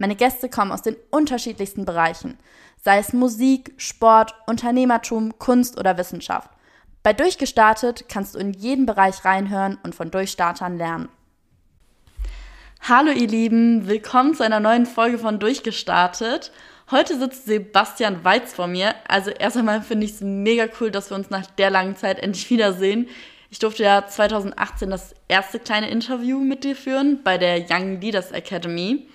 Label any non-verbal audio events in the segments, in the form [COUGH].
Meine Gäste kommen aus den unterschiedlichsten Bereichen, sei es Musik, Sport, Unternehmertum, Kunst oder Wissenschaft. Bei Durchgestartet kannst du in jeden Bereich reinhören und von Durchstartern lernen. Hallo ihr Lieben, willkommen zu einer neuen Folge von Durchgestartet. Heute sitzt Sebastian Weiz vor mir. Also erst einmal finde ich es mega cool, dass wir uns nach der langen Zeit endlich wiedersehen. Ich durfte ja 2018 das erste kleine Interview mit dir führen bei der Young Leaders Academy.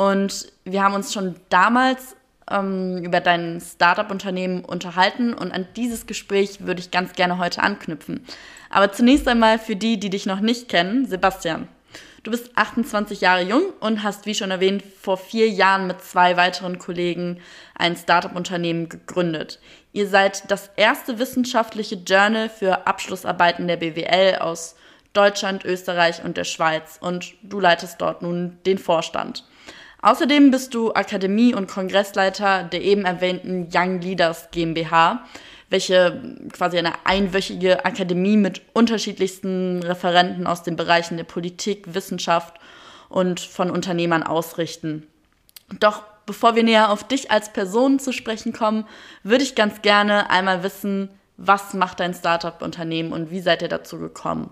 Und wir haben uns schon damals ähm, über dein Startup-Unternehmen unterhalten und an dieses Gespräch würde ich ganz gerne heute anknüpfen. Aber zunächst einmal für die, die dich noch nicht kennen, Sebastian. Du bist 28 Jahre jung und hast, wie schon erwähnt, vor vier Jahren mit zwei weiteren Kollegen ein Startup-Unternehmen gegründet. Ihr seid das erste wissenschaftliche Journal für Abschlussarbeiten der BWL aus Deutschland, Österreich und der Schweiz und du leitest dort nun den Vorstand. Außerdem bist du Akademie- und Kongressleiter der eben erwähnten Young Leaders GmbH, welche quasi eine einwöchige Akademie mit unterschiedlichsten Referenten aus den Bereichen der Politik, Wissenschaft und von Unternehmern ausrichten. Doch bevor wir näher auf dich als Person zu sprechen kommen, würde ich ganz gerne einmal wissen, was macht dein Startup-Unternehmen und wie seid ihr dazu gekommen?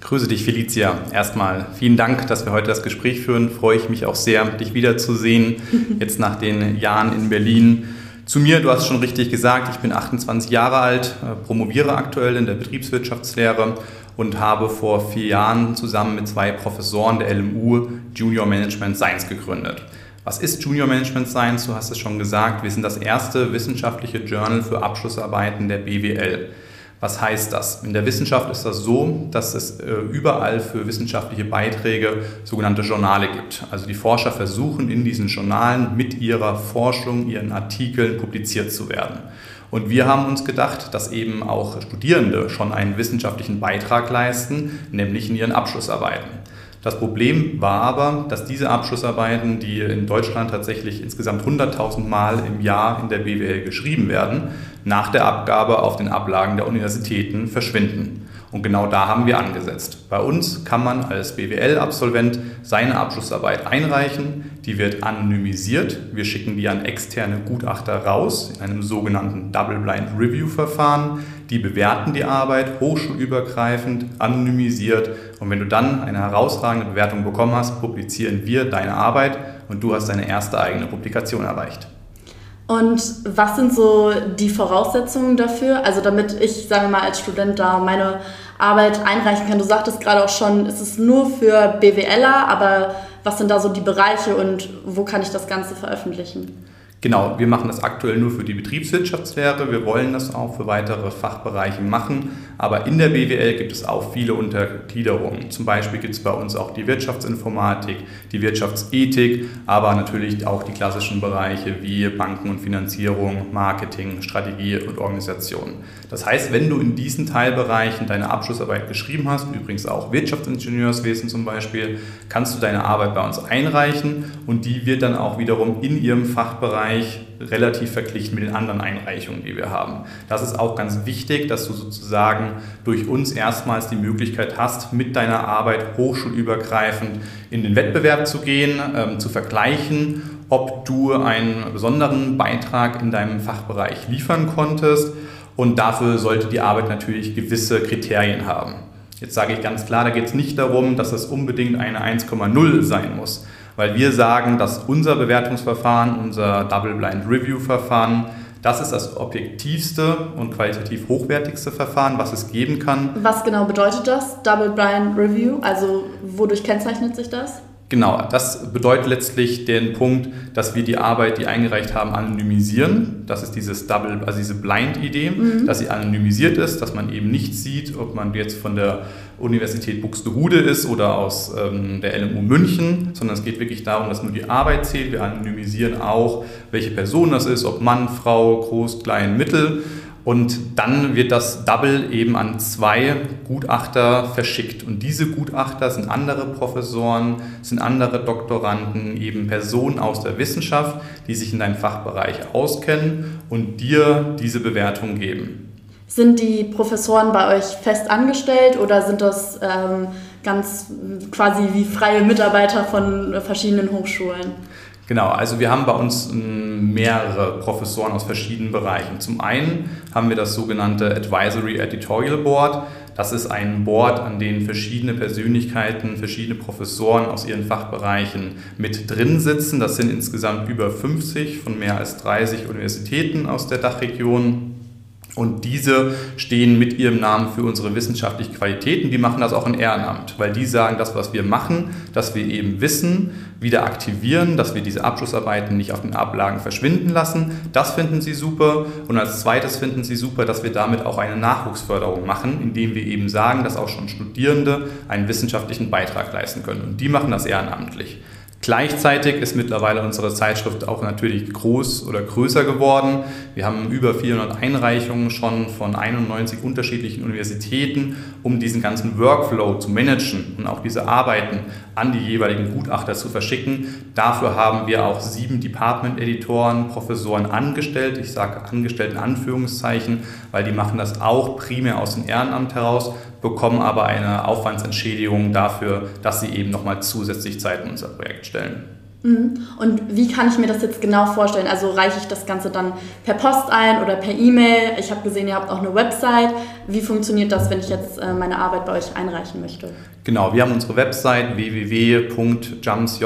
Grüße dich, Felicia. Erstmal vielen Dank, dass wir heute das Gespräch führen. Freue ich mich auch sehr, dich wiederzusehen, [LAUGHS] jetzt nach den Jahren in Berlin. Zu mir, du hast schon richtig gesagt, ich bin 28 Jahre alt, äh, promoviere aktuell in der Betriebswirtschaftslehre und habe vor vier Jahren zusammen mit zwei Professoren der LMU Junior Management Science gegründet. Was ist Junior Management Science? Du hast es schon gesagt, wir sind das erste wissenschaftliche Journal für Abschlussarbeiten der BWL. Was heißt das? In der Wissenschaft ist das so, dass es äh, überall für wissenschaftliche Beiträge sogenannte Journale gibt. Also die Forscher versuchen in diesen Journalen mit ihrer Forschung, ihren Artikeln publiziert zu werden. Und wir haben uns gedacht, dass eben auch Studierende schon einen wissenschaftlichen Beitrag leisten, nämlich in ihren Abschlussarbeiten. Das Problem war aber, dass diese Abschlussarbeiten, die in Deutschland tatsächlich insgesamt 100.000 Mal im Jahr in der BWL geschrieben werden, nach der Abgabe auf den Ablagen der Universitäten verschwinden. Und genau da haben wir angesetzt. Bei uns kann man als BWL-Absolvent seine Abschlussarbeit einreichen. Die wird anonymisiert. Wir schicken die an externe Gutachter raus in einem sogenannten Double-Blind Review-Verfahren. Die bewerten die Arbeit hochschulübergreifend, anonymisiert. Und wenn du dann eine herausragende Bewertung bekommen hast, publizieren wir deine Arbeit und du hast deine erste eigene Publikation erreicht. Und was sind so die Voraussetzungen dafür? Also damit ich, sagen wir mal, als Student da meine Arbeit einreichen kann. Du sagtest gerade auch schon, es ist nur für BWLer, aber was sind da so die Bereiche und wo kann ich das Ganze veröffentlichen? Genau, wir machen das aktuell nur für die Betriebswirtschaftslehre. Wir wollen das auch für weitere Fachbereiche machen. Aber in der BWL gibt es auch viele Untergliederungen. Zum Beispiel gibt es bei uns auch die Wirtschaftsinformatik, die Wirtschaftsethik, aber natürlich auch die klassischen Bereiche wie Banken und Finanzierung, Marketing, Strategie und Organisation. Das heißt, wenn du in diesen Teilbereichen deine Abschlussarbeit geschrieben hast, übrigens auch Wirtschaftsingenieurswesen zum Beispiel, kannst du deine Arbeit bei uns einreichen und die wird dann auch wiederum in ihrem Fachbereich Bereich relativ verglichen mit den anderen Einreichungen, die wir haben. Das ist auch ganz wichtig, dass du sozusagen durch uns erstmals die Möglichkeit hast, mit deiner Arbeit hochschulübergreifend in den Wettbewerb zu gehen, ähm, zu vergleichen, ob du einen besonderen Beitrag in deinem Fachbereich liefern konntest. Und dafür sollte die Arbeit natürlich gewisse Kriterien haben. Jetzt sage ich ganz klar, da geht es nicht darum, dass es unbedingt eine 1,0 sein muss weil wir sagen, dass unser Bewertungsverfahren, unser Double-Blind Review-Verfahren, das ist das objektivste und qualitativ hochwertigste Verfahren, was es geben kann. Was genau bedeutet das, Double-Blind Review? Also wodurch kennzeichnet sich das? Genau, das bedeutet letztlich den Punkt, dass wir die Arbeit, die eingereicht haben, anonymisieren. Das ist dieses Double, also diese Blind-Idee, mhm. dass sie anonymisiert ist, dass man eben nicht sieht, ob man jetzt von der Universität Buxtehude ist oder aus ähm, der LMU München, sondern es geht wirklich darum, dass nur die Arbeit zählt. Wir anonymisieren auch, welche Person das ist, ob Mann, Frau, groß, klein, mittel. Und dann wird das Double eben an zwei Gutachter verschickt. Und diese Gutachter sind andere Professoren, sind andere Doktoranden, eben Personen aus der Wissenschaft, die sich in deinem Fachbereich auskennen und dir diese Bewertung geben. Sind die Professoren bei euch fest angestellt oder sind das ähm, ganz quasi wie freie Mitarbeiter von verschiedenen Hochschulen? Genau, also wir haben bei uns ähm, mehrere Professoren aus verschiedenen Bereichen. Zum einen haben wir das sogenannte Advisory Editorial Board. Das ist ein Board, an dem verschiedene Persönlichkeiten, verschiedene Professoren aus ihren Fachbereichen mit drin sitzen. Das sind insgesamt über 50 von mehr als 30 Universitäten aus der Dachregion. Und diese stehen mit ihrem Namen für unsere wissenschaftliche Qualität und die machen das auch in Ehrenamt, weil die sagen, das, was wir machen, dass wir eben Wissen wieder aktivieren, dass wir diese Abschlussarbeiten nicht auf den Ablagen verschwinden lassen. Das finden sie super. Und als zweites finden sie super, dass wir damit auch eine Nachwuchsförderung machen, indem wir eben sagen, dass auch schon Studierende einen wissenschaftlichen Beitrag leisten können. Und die machen das ehrenamtlich. Gleichzeitig ist mittlerweile unsere Zeitschrift auch natürlich groß oder größer geworden. Wir haben über 400 Einreichungen schon von 91 unterschiedlichen Universitäten, um diesen ganzen Workflow zu managen und auch diese Arbeiten an die jeweiligen Gutachter zu verschicken. Dafür haben wir auch sieben Department-Editoren, Professoren angestellt. Ich sage angestellt in Anführungszeichen, weil die machen das auch primär aus dem Ehrenamt heraus, bekommen aber eine Aufwandsentschädigung dafür, dass sie eben nochmal zusätzlich Zeit in unser Projekt stellen. Mhm. Und wie kann ich mir das jetzt genau vorstellen? Also reiche ich das Ganze dann per Post ein oder per E-Mail? Ich habe gesehen, ihr habt auch eine Website. Wie funktioniert das, wenn ich jetzt äh, meine Arbeit bei euch einreichen möchte? Genau, wir haben unsere Website www.jums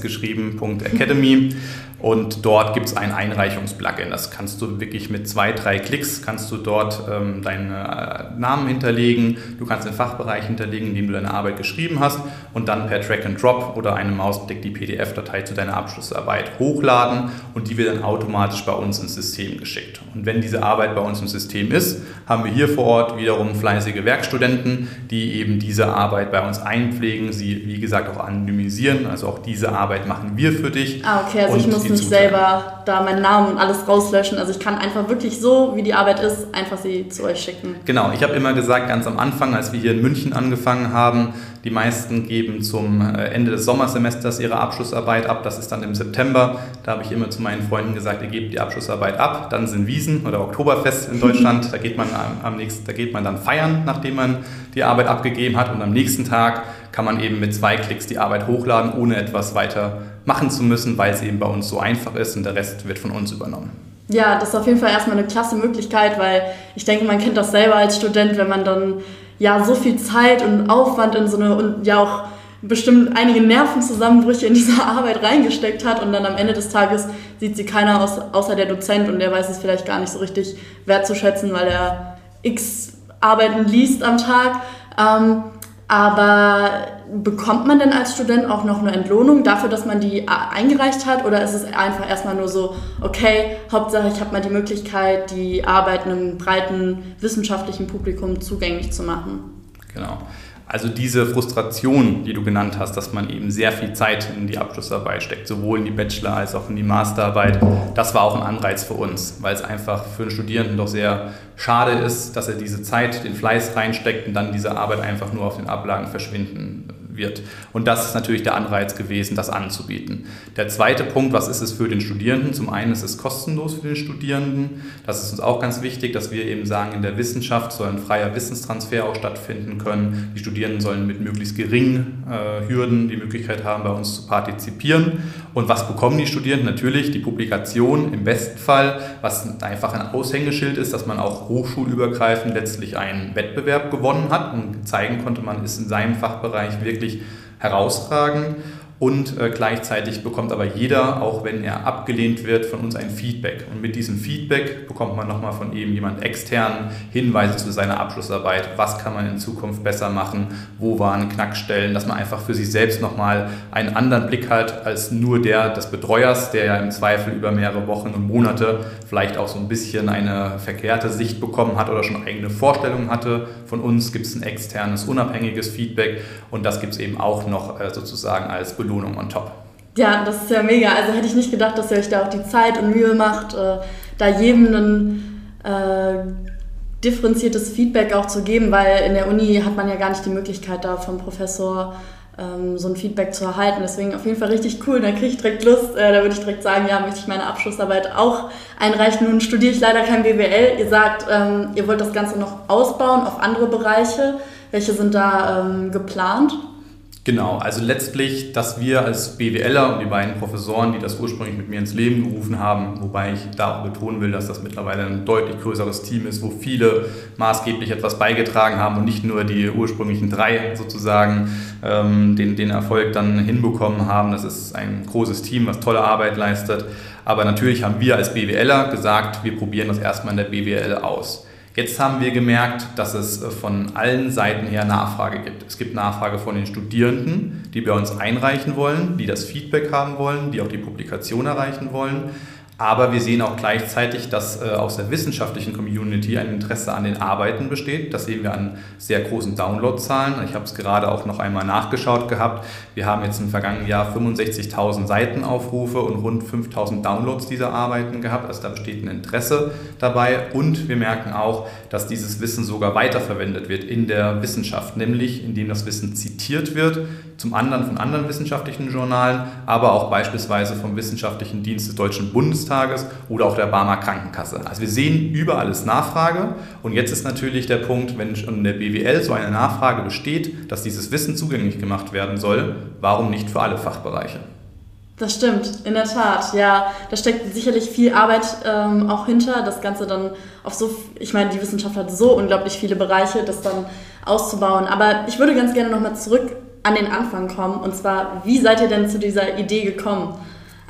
geschrieben.academy. [LAUGHS] Und dort gibt es ein Einreichungsplugin. Das kannst du wirklich mit zwei, drei Klicks kannst du dort ähm, deinen äh, Namen hinterlegen. Du kannst den Fachbereich hinterlegen, in dem du deine Arbeit geschrieben hast und dann per Drag and Drop oder einem Mausklick die PDF-Datei zu deiner Abschlussarbeit hochladen und die wird dann automatisch bei uns ins System geschickt. Und wenn diese Arbeit bei uns im System ist, haben wir hier vor Ort wiederum fleißige Werkstudenten, die eben diese Arbeit bei uns einpflegen, sie wie gesagt auch anonymisieren. Also auch diese Arbeit machen wir für dich. Ah, okay, also ich muss nicht selber da meinen Namen und alles rauslöschen. Also ich kann einfach wirklich so, wie die Arbeit ist, einfach sie zu euch schicken. Genau, ich habe immer gesagt, ganz am Anfang, als wir hier in München angefangen haben, die meisten geben zum äh, Ende des Sommersemesters ihre Abschlussarbeit ab. Das ist dann im September. Da habe ich immer zu meinen Freunden gesagt, ihr gebt die Abschlussarbeit ab. Dann sind Wiesen oder Oktoberfest in Deutschland. [LAUGHS] Da geht man am nächsten, da geht man dann feiern, nachdem man die Arbeit abgegeben hat. Und am nächsten Tag kann man eben mit zwei Klicks die Arbeit hochladen, ohne etwas weiter machen zu müssen, weil es eben bei uns so einfach ist und der Rest wird von uns übernommen. Ja, das ist auf jeden Fall erstmal eine klasse Möglichkeit, weil ich denke, man kennt das selber als Student, wenn man dann ja so viel Zeit und Aufwand in so eine und ja auch bestimmt einige Nervenzusammenbrüche in diese [LAUGHS] Arbeit reingesteckt hat und dann am Ende des Tages sieht sie keiner aus, außer der Dozent und der weiß es vielleicht gar nicht so richtig wertzuschätzen, weil er x Arbeiten liest am Tag. Ähm, aber bekommt man denn als Student auch noch eine Entlohnung dafür, dass man die eingereicht hat? Oder ist es einfach erstmal nur so, okay, Hauptsache ich habe mal die Möglichkeit, die Arbeit einem breiten wissenschaftlichen Publikum zugänglich zu machen? Genau. Also diese Frustration, die du genannt hast, dass man eben sehr viel Zeit in die Abschlussarbeit steckt, sowohl in die Bachelor- als auch in die Masterarbeit, das war auch ein Anreiz für uns, weil es einfach für einen Studierenden doch sehr schade ist, dass er diese Zeit, den Fleiß reinsteckt und dann diese Arbeit einfach nur auf den Ablagen verschwinden wird. Und das ist natürlich der Anreiz gewesen, das anzubieten. Der zweite Punkt, was ist es für den Studierenden? Zum einen ist es kostenlos für den Studierenden. Das ist uns auch ganz wichtig, dass wir eben sagen, in der Wissenschaft soll ein freier Wissenstransfer auch stattfinden können. Die Studierenden sollen mit möglichst geringen äh, Hürden die Möglichkeit haben, bei uns zu partizipieren. Und was bekommen die Studierenden? Natürlich die Publikation im besten Fall, was einfach ein Aushängeschild ist, dass man auch hochschulübergreifend letztlich einen Wettbewerb gewonnen hat und zeigen konnte, man ist in seinem Fachbereich wirklich wirklich herausragend. Und äh, gleichzeitig bekommt aber jeder, auch wenn er abgelehnt wird, von uns ein Feedback. Und mit diesem Feedback bekommt man nochmal von eben jemand externen Hinweise zu seiner Abschlussarbeit. Was kann man in Zukunft besser machen? Wo waren Knackstellen? Dass man einfach für sich selbst nochmal einen anderen Blick hat als nur der des Betreuers, der ja im Zweifel über mehrere Wochen und Monate vielleicht auch so ein bisschen eine verkehrte Sicht bekommen hat oder schon eigene Vorstellungen hatte. Von uns gibt es ein externes, unabhängiges Feedback und das gibt es eben auch noch äh, sozusagen als Belohnung Belohnung on top. Ja, das ist ja mega. Also hätte ich nicht gedacht, dass ihr euch da auch die Zeit und Mühe macht, äh, da jedem ein äh, differenziertes Feedback auch zu geben, weil in der Uni hat man ja gar nicht die Möglichkeit, da vom Professor ähm, so ein Feedback zu erhalten. Deswegen auf jeden Fall richtig cool. Da kriege ich direkt Lust. Äh, da würde ich direkt sagen, ja, möchte ich meine Abschlussarbeit auch einreichen. Nun studiere ich leider kein BWL. Ihr sagt, ähm, ihr wollt das Ganze noch ausbauen auf andere Bereiche. Welche sind da ähm, geplant? Genau, also letztlich, dass wir als BWLer und die beiden Professoren, die das ursprünglich mit mir ins Leben gerufen haben, wobei ich da auch betonen will, dass das mittlerweile ein deutlich größeres Team ist, wo viele maßgeblich etwas beigetragen haben und nicht nur die ursprünglichen drei sozusagen ähm, den, den Erfolg dann hinbekommen haben. Das ist ein großes Team, was tolle Arbeit leistet. Aber natürlich haben wir als BWLer gesagt, wir probieren das erstmal in der BWL aus. Jetzt haben wir gemerkt, dass es äh, von allen Seiten her Nachfrage gibt. Es gibt Nachfrage von den Studierenden, die bei uns einreichen wollen, die das Feedback haben wollen, die auch die Publikation erreichen wollen. Aber wir sehen auch gleichzeitig, dass äh, aus der wissenschaftlichen Community ein Interesse an den Arbeiten besteht. Das sehen wir an sehr großen Downloadzahlen. Ich habe es gerade auch noch einmal nachgeschaut gehabt. Wir haben jetzt im vergangenen Jahr 65.000 Seitenaufrufe und rund 5.000 Downloads dieser Arbeiten gehabt. Also da besteht ein Interesse dabei. Und wir merken auch, dass dieses Wissen sogar weiterverwendet wird in der Wissenschaft, nämlich indem das Wissen zitiert wird, zum anderen von anderen wissenschaftlichen Journalen, aber auch beispielsweise vom Wissenschaftlichen Dienst des Deutschen Bundes Bundestages oder auch der Barmer Krankenkasse. Also wir sehen überall ist Nachfrage und jetzt ist natürlich der Punkt, wenn in der BWL so eine Nachfrage besteht, dass dieses Wissen zugänglich gemacht werden soll, warum nicht für alle Fachbereiche? Das stimmt, in der Tat. Ja, da steckt sicherlich viel Arbeit ähm, auch hinter, das Ganze dann auf so, ich meine, die Wissenschaft hat so unglaublich viele Bereiche, das dann auszubauen. Aber ich würde ganz gerne nochmal zurück an den Anfang kommen. Und zwar, wie seid ihr denn zu dieser Idee gekommen?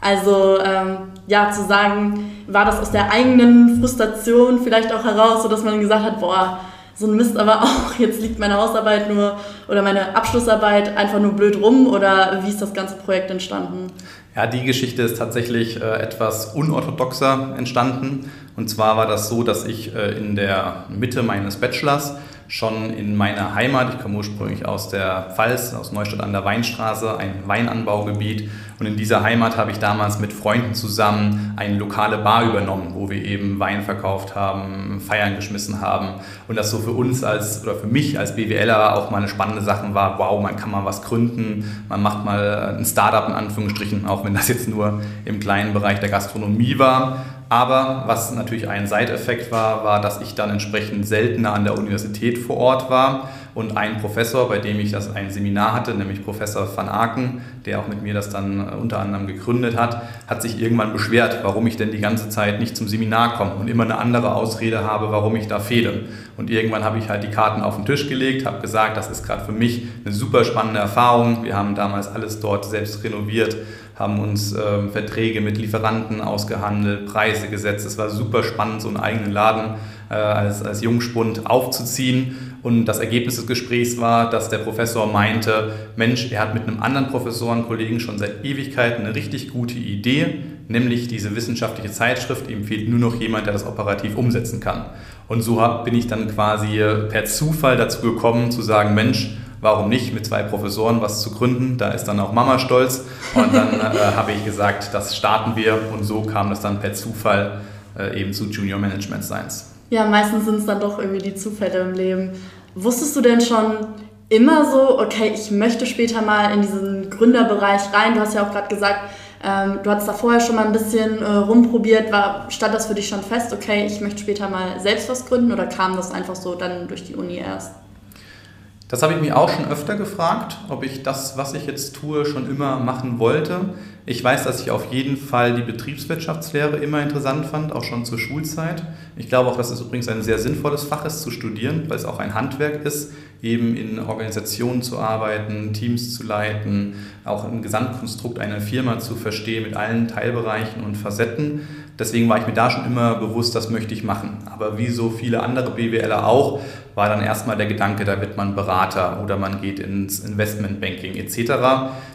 Also ähm, ja, zu sagen, war das aus der eigenen Frustration vielleicht auch heraus, sodass man gesagt hat, boah, so ein Mist aber [LAUGHS] auch, jetzt liegt meine Hausarbeit nur oder meine Abschlussarbeit einfach nur blöd rum oder wie ist das ganze Projekt entstanden? Ja, die Geschichte ist tatsächlich äh, etwas unorthodoxer entstanden. Und zwar war das so, dass ich äh, in der Mitte meines Bachelors schon in meiner Heimat, ich komme ursprünglich aus der Pfalz, aus Neustadt an der Weinstraße, ein Weinanbaugebiet. Und in dieser Heimat habe ich damals mit Freunden zusammen eine lokale Bar übernommen, wo wir eben Wein verkauft haben, Feiern geschmissen haben. Und das so für uns als, oder für mich als BWLer auch mal eine spannende Sache war, wow, man kann mal was gründen, man macht mal ein Startup in Anführungsstrichen, auch wenn das jetzt nur im kleinen Bereich der Gastronomie war. Aber was natürlich ein Seiteffekt war, war, dass ich dann entsprechend seltener an der Universität vor Ort war und ein Professor, bei dem ich das ein Seminar hatte, nämlich Professor van Aken, der auch mit mir das dann äh, unter anderem gegründet hat, hat sich irgendwann beschwert, warum ich denn die ganze Zeit nicht zum Seminar komme und immer eine andere Ausrede habe, warum ich da fehle. Und irgendwann habe ich halt die Karten auf den Tisch gelegt, habe gesagt, das ist gerade für mich eine super spannende Erfahrung. Wir haben damals alles dort selbst renoviert haben uns äh, Verträge mit Lieferanten ausgehandelt, Preise gesetzt. Es war super spannend, so einen eigenen Laden äh, als, als Jungspund aufzuziehen. Und das Ergebnis des Gesprächs war, dass der Professor meinte, Mensch, er hat mit einem anderen Professorenkollegen schon seit Ewigkeiten eine richtig gute Idee, nämlich diese wissenschaftliche Zeitschrift. Ihm fehlt nur noch jemand, der das operativ umsetzen kann. Und so bin ich dann quasi per Zufall dazu gekommen zu sagen, Mensch, warum nicht mit zwei Professoren was zu gründen? Da ist dann auch Mama stolz. Und dann äh, [LAUGHS] habe ich gesagt, das starten wir. Und so kam es dann per Zufall äh, eben zu Junior Management Science. Ja, meistens sind es dann doch irgendwie die Zufälle im Leben. Wusstest du denn schon immer so, okay, ich möchte später mal in diesen Gründerbereich rein? Du hast ja auch gerade gesagt, ähm, du hattest da vorher schon mal ein bisschen äh, rumprobiert. War, stand das für dich schon fest, okay, ich möchte später mal selbst was gründen oder kam das einfach so dann durch die Uni erst? Das habe ich mich auch schon öfter gefragt, ob ich das, was ich jetzt tue, schon immer machen wollte. Ich weiß, dass ich auf jeden Fall die Betriebswirtschaftslehre immer interessant fand, auch schon zur Schulzeit. Ich glaube auch, dass es übrigens ein sehr sinnvolles Fach ist zu studieren, weil es auch ein Handwerk ist, eben in Organisationen zu arbeiten, Teams zu leiten, auch ein Gesamtkonstrukt einer Firma zu verstehen mit allen Teilbereichen und Facetten. Deswegen war ich mir da schon immer bewusst, das möchte ich machen. Aber wie so viele andere BWLer auch, war dann erstmal der Gedanke, da wird man Berater oder man geht ins Investmentbanking etc.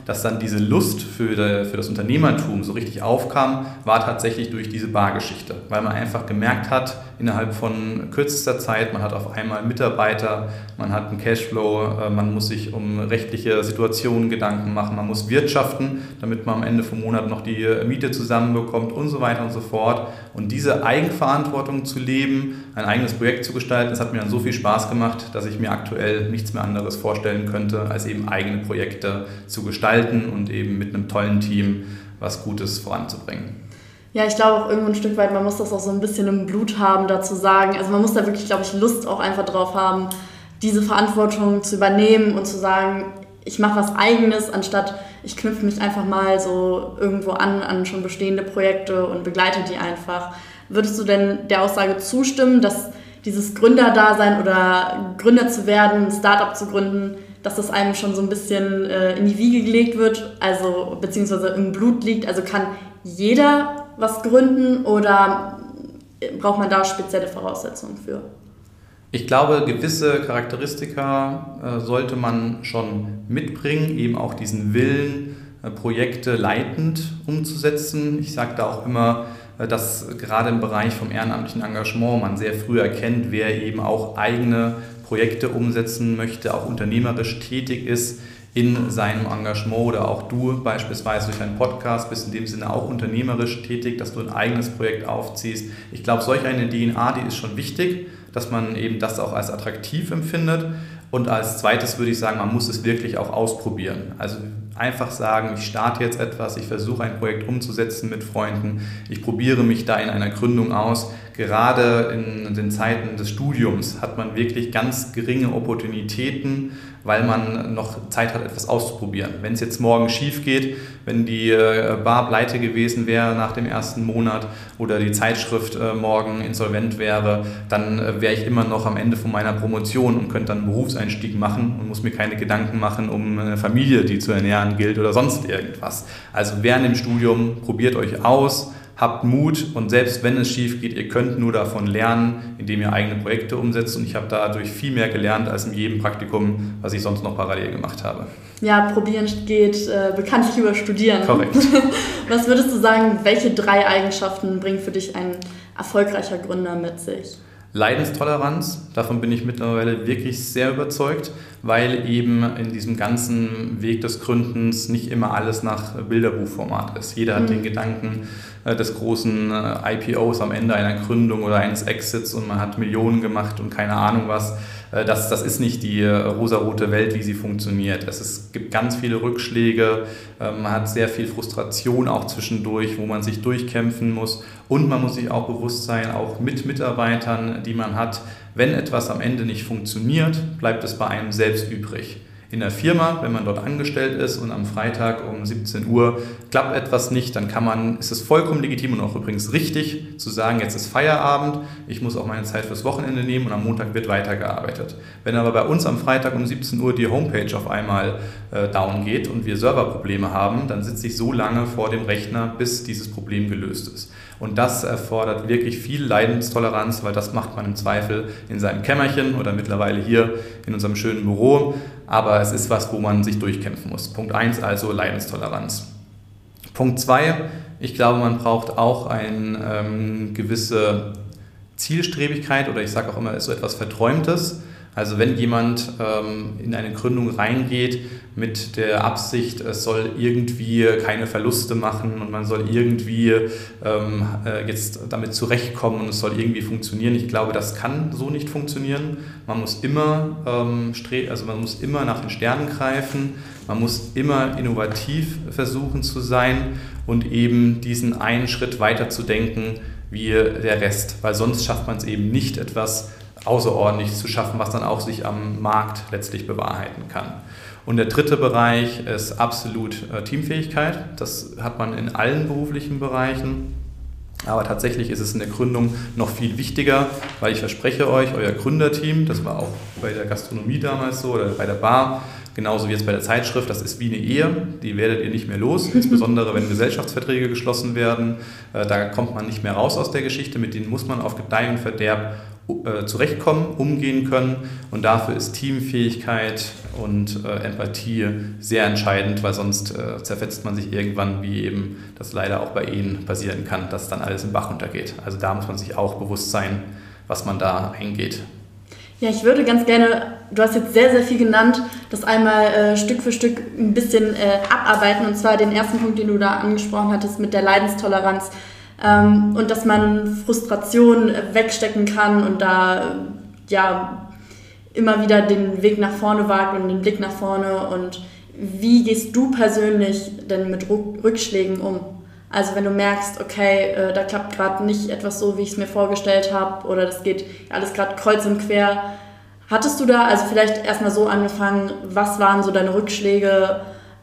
Dass dann diese Lust für, die, für das Unternehmertum so richtig aufkam, war tatsächlich durch diese Bargeschichte, weil man einfach gemerkt hat, innerhalb von kürzester Zeit, man hat auf einmal Mitarbeiter, man hat einen Cashflow, äh, man muss sich um rechtliche Situationen Gedanken machen, man muss wirtschaften, damit man am Ende vom Monat noch die Miete zusammenbekommt und so weiter und so fort. Und diese Eigenverantwortung zu leben, ein eigenes Projekt zu gestalten, das hat mir dann so viel Spaß Spaß gemacht, dass ich mir aktuell nichts mehr anderes vorstellen könnte, als eben eigene Projekte zu gestalten und eben mit einem tollen Team was Gutes voranzubringen. Ja, ich glaube auch irgendwo ein Stück weit, man muss das auch so ein bisschen im Blut haben, dazu sagen. Also man muss da wirklich, glaube ich, Lust auch einfach drauf haben, diese Verantwortung zu übernehmen und zu sagen, ich mache was eigenes, anstatt ich knüpfe mich einfach mal so irgendwo an, an schon bestehende Projekte und begleite die einfach. Würdest du denn der Aussage zustimmen, dass dieses Gründerdasein oder Gründer zu werden, Startup zu gründen, dass das einem schon so ein bisschen äh, in die Wiege gelegt wird, also beziehungsweise im Blut liegt. Also kann jeder was gründen oder braucht man da spezielle Voraussetzungen für? Ich glaube, gewisse Charakteristika äh, sollte man schon mitbringen, eben auch diesen Willen, äh, Projekte leitend umzusetzen. Ich sage da auch immer, dass gerade im Bereich vom ehrenamtlichen Engagement man sehr früh erkennt, wer eben auch eigene Projekte umsetzen möchte, auch unternehmerisch tätig ist in seinem Engagement oder auch du beispielsweise durch einen Podcast bist in dem Sinne auch unternehmerisch tätig, dass du ein eigenes Projekt aufziehst. Ich glaube, solch eine DNA, die ist schon wichtig, dass man eben das auch als attraktiv empfindet. Und als zweites würde ich sagen, man muss es wirklich auch ausprobieren. Also einfach sagen, ich starte jetzt etwas, ich versuche ein Projekt umzusetzen mit Freunden, ich probiere mich da in einer Gründung aus. Gerade in den Zeiten des Studiums hat man wirklich ganz geringe Opportunitäten, weil man noch Zeit hat, etwas auszuprobieren. Wenn es jetzt morgen schief geht, wenn die äh, Bar pleite gewesen wäre nach dem ersten Monat oder die Zeitschrift äh, morgen insolvent wäre, dann äh, wäre ich immer noch am Ende von meiner Promotion und könnte dann einen Berufseinstieg machen und muss mir keine Gedanken machen um eine Familie, die zu ernähren gilt oder sonst irgendwas. Also während dem Studium probiert euch aus habt Mut und selbst wenn es schief geht, ihr könnt nur davon lernen, indem ihr eigene Projekte umsetzt. Und ich habe dadurch viel mehr gelernt als in jedem Praktikum, was ich sonst noch parallel gemacht habe. Ja, probieren geht äh, bekanntlich über Studieren. Korrekt. [LAUGHS] was würdest du sagen, welche drei Eigenschaften bringt für dich ein erfolgreicher Gründer mit sich? Leidenstoleranz, davon bin ich mittlerweile wirklich sehr überzeugt, weil eben in diesem ganzen Weg des Gründens nicht immer alles nach Bilderbuchformat ist. Jeder hat mhm. den Gedanken äh, des großen äh, IPOs am Ende einer Gründung oder eines Exits und man hat Millionen gemacht und keine Ahnung was. Äh, das, das ist nicht die rosarote Welt, wie sie funktioniert. Es ist, gibt ganz viele Rückschläge, man hat sehr viel Frustration auch zwischendurch, wo man sich durchkämpfen muss und man muss sich auch bewusst sein, auch mit Mitarbeitern, die man hat, wenn etwas am Ende nicht funktioniert, bleibt es bei einem selbst übrig. In der Firma, wenn man dort angestellt ist und am Freitag um 17 Uhr klappt etwas nicht, dann kann man, ist es vollkommen legitim und auch übrigens richtig zu sagen, jetzt ist Feierabend, ich muss auch meine Zeit fürs Wochenende nehmen und am Montag wird weitergearbeitet. Wenn aber bei uns am Freitag um 17 Uhr die Homepage auf einmal äh, down geht und wir Serverprobleme haben, dann sitze ich so lange vor dem Rechner, bis dieses Problem gelöst ist. Und das erfordert wirklich viel Leidenstoleranz, weil das macht man im Zweifel in seinem Kämmerchen oder mittlerweile hier in unserem schönen Büro. Aber es ist was, wo man sich durchkämpfen muss. Punkt 1 also Leidenstoleranz. Punkt 2, ich glaube, man braucht auch eine ähm, gewisse Zielstrebigkeit oder ich sage auch immer, so etwas Verträumtes. Also wenn jemand ähm, in eine Gründung reingeht mit der Absicht, es soll irgendwie keine Verluste machen und man soll irgendwie ähm, äh, jetzt damit zurechtkommen und es soll irgendwie funktionieren, ich glaube, das kann so nicht funktionieren. Man muss immer ähm, also man muss immer nach den Sternen greifen, man muss immer innovativ versuchen zu sein und eben diesen einen Schritt weiter zu denken wie der Rest, weil sonst schafft man es eben nicht etwas außerordentlich zu schaffen, was dann auch sich am Markt letztlich bewahrheiten kann. Und der dritte Bereich ist absolut äh, Teamfähigkeit. Das hat man in allen beruflichen Bereichen. Aber tatsächlich ist es in der Gründung noch viel wichtiger, weil ich verspreche euch, euer Gründerteam, das war auch bei der Gastronomie damals so oder bei der Bar, genauso wie jetzt bei der Zeitschrift, das ist wie eine Ehe, die werdet ihr nicht mehr los, [LAUGHS] insbesondere wenn Gesellschaftsverträge geschlossen werden. Äh, da kommt man nicht mehr raus aus der Geschichte, mit denen muss man auf Gedeih und Verderb äh, zurechtkommen, umgehen können. Und dafür ist Teamfähigkeit und äh, Empathie sehr entscheidend, weil sonst äh, zerfetzt man sich irgendwann, wie eben das leider auch bei Ihnen passieren kann, dass dann alles im Bach untergeht. Also da muss man sich auch bewusst sein, was man da eingeht. Ja, ich würde ganz gerne, du hast jetzt sehr, sehr viel genannt, das einmal äh, Stück für Stück ein bisschen äh, abarbeiten. Und zwar den ersten Punkt, den du da angesprochen hattest mit der Leidenstoleranz ähm, und dass man Frustration wegstecken kann und da ja immer wieder den Weg nach vorne wagt und den Blick nach vorne und wie gehst du persönlich denn mit Rückschlägen um? Also wenn du merkst, okay, äh, da klappt gerade nicht etwas so, wie ich es mir vorgestellt habe oder das geht alles gerade kreuz und quer. Hattest du da, also vielleicht erstmal so angefangen, was waren so deine Rückschläge,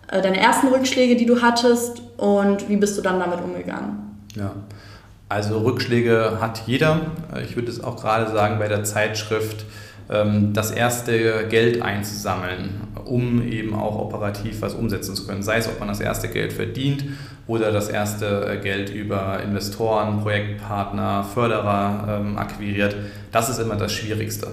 äh, deine ersten Rückschläge, die du hattest und wie bist du dann damit umgegangen? Ja, also Rückschläge hat jeder. Ich würde es auch gerade sagen bei der Zeitschrift, ähm, das erste Geld einzusammeln, um eben auch operativ was umsetzen zu können. Sei es, ob man das erste Geld verdient oder das erste äh, Geld über Investoren, Projektpartner, Förderer ähm, akquiriert. Das ist immer das Schwierigste.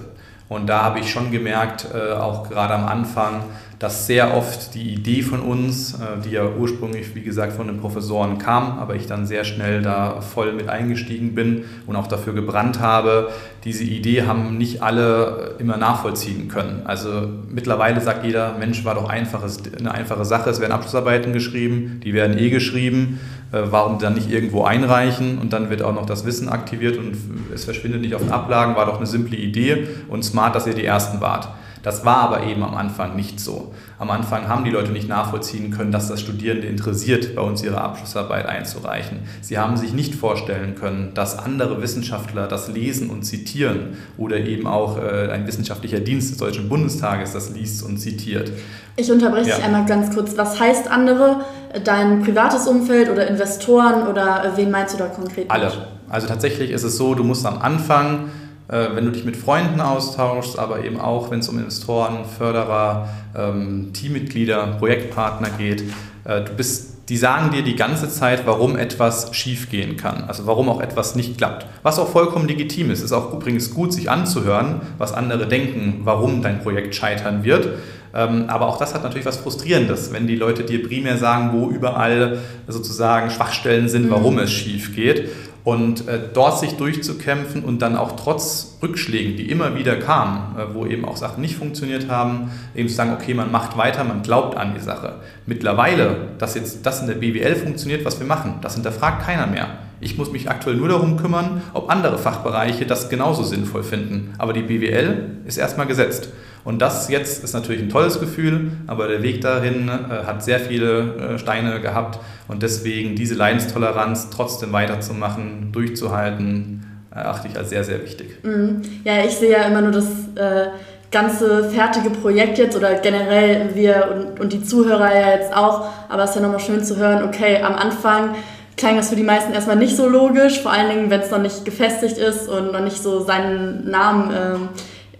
Und da habe ich schon gemerkt, äh, auch gerade am Anfang, dass sehr oft die Idee von uns, äh, die ja ursprünglich, wie gesagt, von den Professoren kam, aber ich dann sehr schnell da voll mit eingestiegen bin und auch dafür gebrannt habe, diese Idee haben nicht alle immer nachvollziehen können. Also mittlerweile sagt jeder, Mensch, war doch einfaches, eine einfache Sache, es werden Abschlussarbeiten geschrieben, die werden eh geschrieben, äh, warum dann nicht irgendwo einreichen und dann wird auch noch das Wissen aktiviert und es verschwindet nicht auf den Ablagen, war doch eine simple Idee und smart, dass ihr die Ersten wart. Das war aber eben am Anfang nicht so. Am Anfang haben die Leute nicht nachvollziehen können, dass das Studierende interessiert, bei uns ihre Abschlussarbeit einzureichen. Sie haben sich nicht vorstellen können, dass andere Wissenschaftler das lesen und zitieren oder eben auch äh, ein wissenschaftlicher Dienst des Deutschen Bundestages das liest und zitiert. Ich unterbreche ja. dich einmal ganz kurz. Was heißt andere? Dein privates Umfeld oder Investoren oder wen meinst du da konkret? Alle. Also tatsächlich ist es so, du musst am Anfang äh, wenn du dich mit Freunden austauschst, aber eben auch, wenn es um Investoren, Förderer, ähm, Teammitglieder, Projektpartner geht. Äh, du bist die sagen dir die ganze Zeit, warum etwas schiefgehen kann, also warum auch etwas nicht klappt. Was auch vollkommen legitim ist. Es ist auch übrigens gut, sich anzuhören, was andere denken, warum dein Projekt scheitern wird. Ähm, aber auch das hat natürlich was Frustrierendes, wenn die Leute dir primär sagen, wo überall sozusagen Schwachstellen sind, warum mhm. es schief geht. Und äh, dort sich durchzukämpfen und dann auch trotz Rückschlägen, die immer wieder kamen, äh, wo eben auch Sachen nicht funktioniert haben, eben zu sagen, okay, man macht weiter, man glaubt an die Sache. Mittlerweile, dass jetzt das in der BWL funktioniert, was wir machen, das hinterfragt keiner mehr. Ich muss mich aktuell nur darum kümmern, ob andere Fachbereiche das genauso sinnvoll finden. Aber die BWL ist erstmal gesetzt. Und das jetzt ist natürlich ein tolles Gefühl, aber der Weg dahin äh, hat sehr viele äh, Steine gehabt und deswegen diese Leidenstoleranz trotzdem weiterzumachen, durchzuhalten, erachte ich als sehr, sehr wichtig. Mhm. Ja, ich sehe ja immer nur das äh, ganze fertige Projekt jetzt oder generell wir und, und die Zuhörer ja jetzt auch, aber es ist ja nochmal schön zu hören, okay, am Anfang klang das für die meisten erstmal nicht so logisch, vor allen Dingen, wenn es noch nicht gefestigt ist und noch nicht so seinen Namen ähm,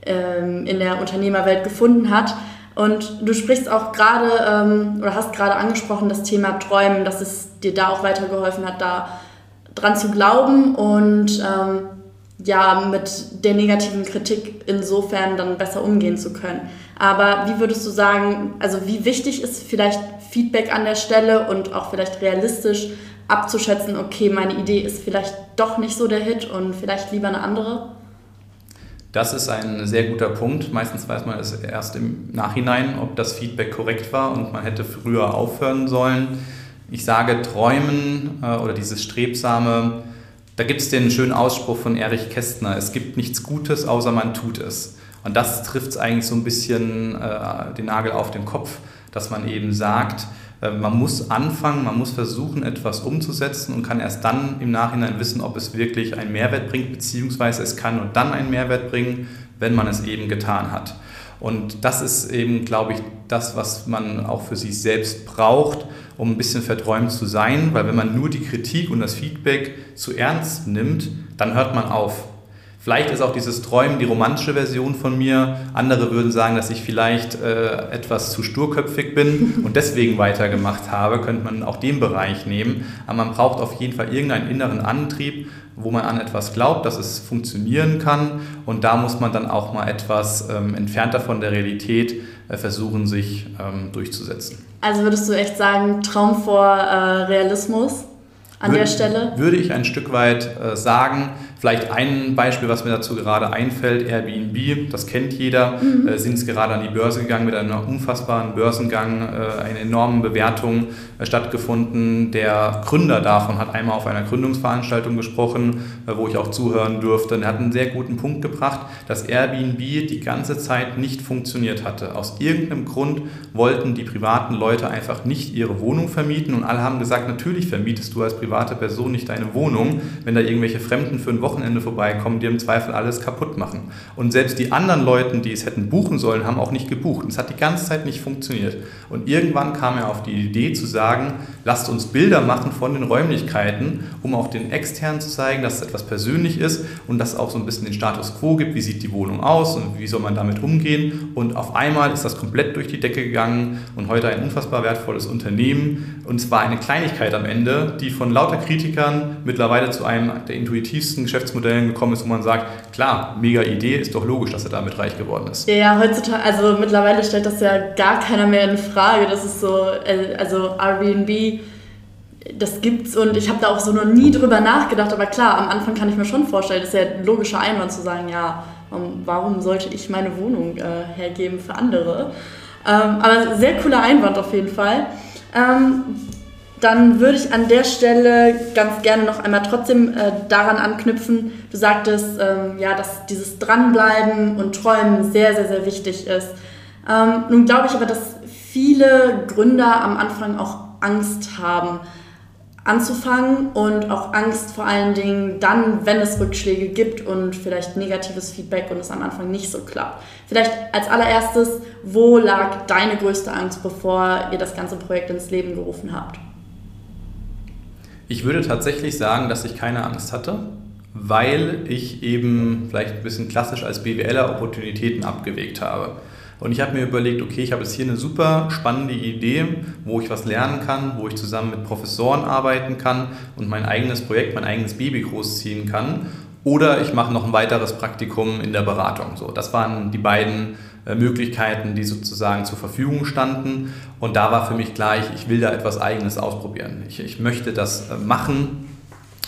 ähm, in der Unternehmerwelt gefunden hat. Und du sprichst auch gerade ähm, oder hast gerade angesprochen das Thema Träumen, dass es dir da auch weitergeholfen hat, da dran zu glauben und ähm, ja mit der negativen Kritik insofern dann besser umgehen zu können. Aber wie würdest du sagen, also wie wichtig ist vielleicht Feedback an der Stelle und auch vielleicht realistisch abzuschätzen, okay, meine Idee ist vielleicht doch nicht so der Hit und vielleicht lieber eine andere? Das ist ein sehr guter Punkt. Meistens weiß man es erst im Nachhinein, ob das Feedback korrekt war und man hätte früher aufhören sollen. Ich sage Träumen äh, oder dieses Strebsame, da gibt es den schönen Ausspruch von Erich Kästner, es gibt nichts Gutes, außer man tut es. Und das trifft es eigentlich so ein bisschen äh, den Nagel auf den Kopf, dass man eben sagt, man muss anfangen, man muss versuchen, etwas umzusetzen und kann erst dann im Nachhinein wissen, ob es wirklich einen Mehrwert bringt, beziehungsweise es kann nur dann einen Mehrwert bringen, wenn man es eben getan hat. Und das ist eben, glaube ich, das, was man auch für sich selbst braucht, um ein bisschen verträumt zu sein, weil wenn man nur die Kritik und das Feedback zu ernst nimmt, dann hört man auf. Vielleicht ist auch dieses Träumen die romantische Version von mir. Andere würden sagen, dass ich vielleicht äh, etwas zu sturköpfig bin und deswegen [LAUGHS] weitergemacht habe. Könnte man auch den Bereich nehmen. Aber man braucht auf jeden Fall irgendeinen inneren Antrieb, wo man an etwas glaubt, dass es funktionieren kann. Und da muss man dann auch mal etwas ähm, entfernter von der Realität äh, versuchen, sich ähm, durchzusetzen. Also würdest du echt sagen, Traum vor äh, Realismus an Würde, der Stelle? Würde ich ein Stück weit äh, sagen. Vielleicht ein Beispiel, was mir dazu gerade einfällt, Airbnb, das kennt jeder, mhm. äh, sind es gerade an die Börse gegangen mit einem unfassbaren Börsengang, äh, eine enorme Bewertung äh, stattgefunden. Der Gründer davon hat einmal auf einer Gründungsveranstaltung gesprochen, äh, wo ich auch zuhören durfte. Und er hat einen sehr guten Punkt gebracht, dass Airbnb die ganze Zeit nicht funktioniert hatte. Aus irgendeinem Grund wollten die privaten Leute einfach nicht ihre Wohnung vermieten und alle haben gesagt, natürlich vermietest du als private Person nicht deine Wohnung, wenn da irgendwelche Fremden für ein Wochenende vorbeikommen, die im Zweifel alles kaputt machen. Und selbst die anderen Leute, die es hätten buchen sollen, haben auch nicht gebucht. Und es hat die ganze Zeit nicht funktioniert. Und irgendwann kam er auf die Idee zu sagen, lasst uns Bilder machen von den Räumlichkeiten, um auch den Externen zu zeigen, dass es etwas persönlich ist und dass es auch so ein bisschen den Status quo gibt, wie sieht die Wohnung aus und wie soll man damit umgehen. Und auf einmal ist das komplett durch die Decke gegangen und heute ein unfassbar wertvolles Unternehmen. Und es war eine Kleinigkeit am Ende, die von lauter Kritikern mittlerweile zu einem der intuitivsten Geschäftsmodelle Geschäftsmodellen gekommen ist, wo man sagt, klar, mega Idee, ist doch logisch, dass er damit reich geworden ist. Ja, heutzutage, also mittlerweile stellt das ja gar keiner mehr in Frage. Das ist so, äh, also Airbnb, das gibt's und ich habe da auch so noch nie drüber nachgedacht, aber klar, am Anfang kann ich mir schon vorstellen, das ist ja ein logischer Einwand zu sagen, ja, warum sollte ich meine Wohnung äh, hergeben für andere? Ähm, aber sehr cooler Einwand auf jeden Fall. Ähm, dann würde ich an der Stelle ganz gerne noch einmal trotzdem äh, daran anknüpfen. Du sagtest, ähm, ja, dass dieses Dranbleiben und Träumen sehr, sehr, sehr wichtig ist. Ähm, nun glaube ich aber, dass viele Gründer am Anfang auch Angst haben, anzufangen und auch Angst vor allen Dingen dann, wenn es Rückschläge gibt und vielleicht negatives Feedback und es am Anfang nicht so klappt. Vielleicht als allererstes, wo lag deine größte Angst, bevor ihr das ganze Projekt ins Leben gerufen habt? Ich würde tatsächlich sagen, dass ich keine Angst hatte, weil ich eben vielleicht ein bisschen klassisch als BWLer Opportunitäten abgewegt habe. Und ich habe mir überlegt, okay, ich habe jetzt hier eine super spannende Idee, wo ich was lernen kann, wo ich zusammen mit Professoren arbeiten kann und mein eigenes Projekt, mein eigenes Baby großziehen kann. Oder ich mache noch ein weiteres Praktikum in der Beratung. So, das waren die beiden Möglichkeiten, die sozusagen zur Verfügung standen. Und da war für mich gleich, ich will da etwas Eigenes ausprobieren. Ich, ich möchte das äh, machen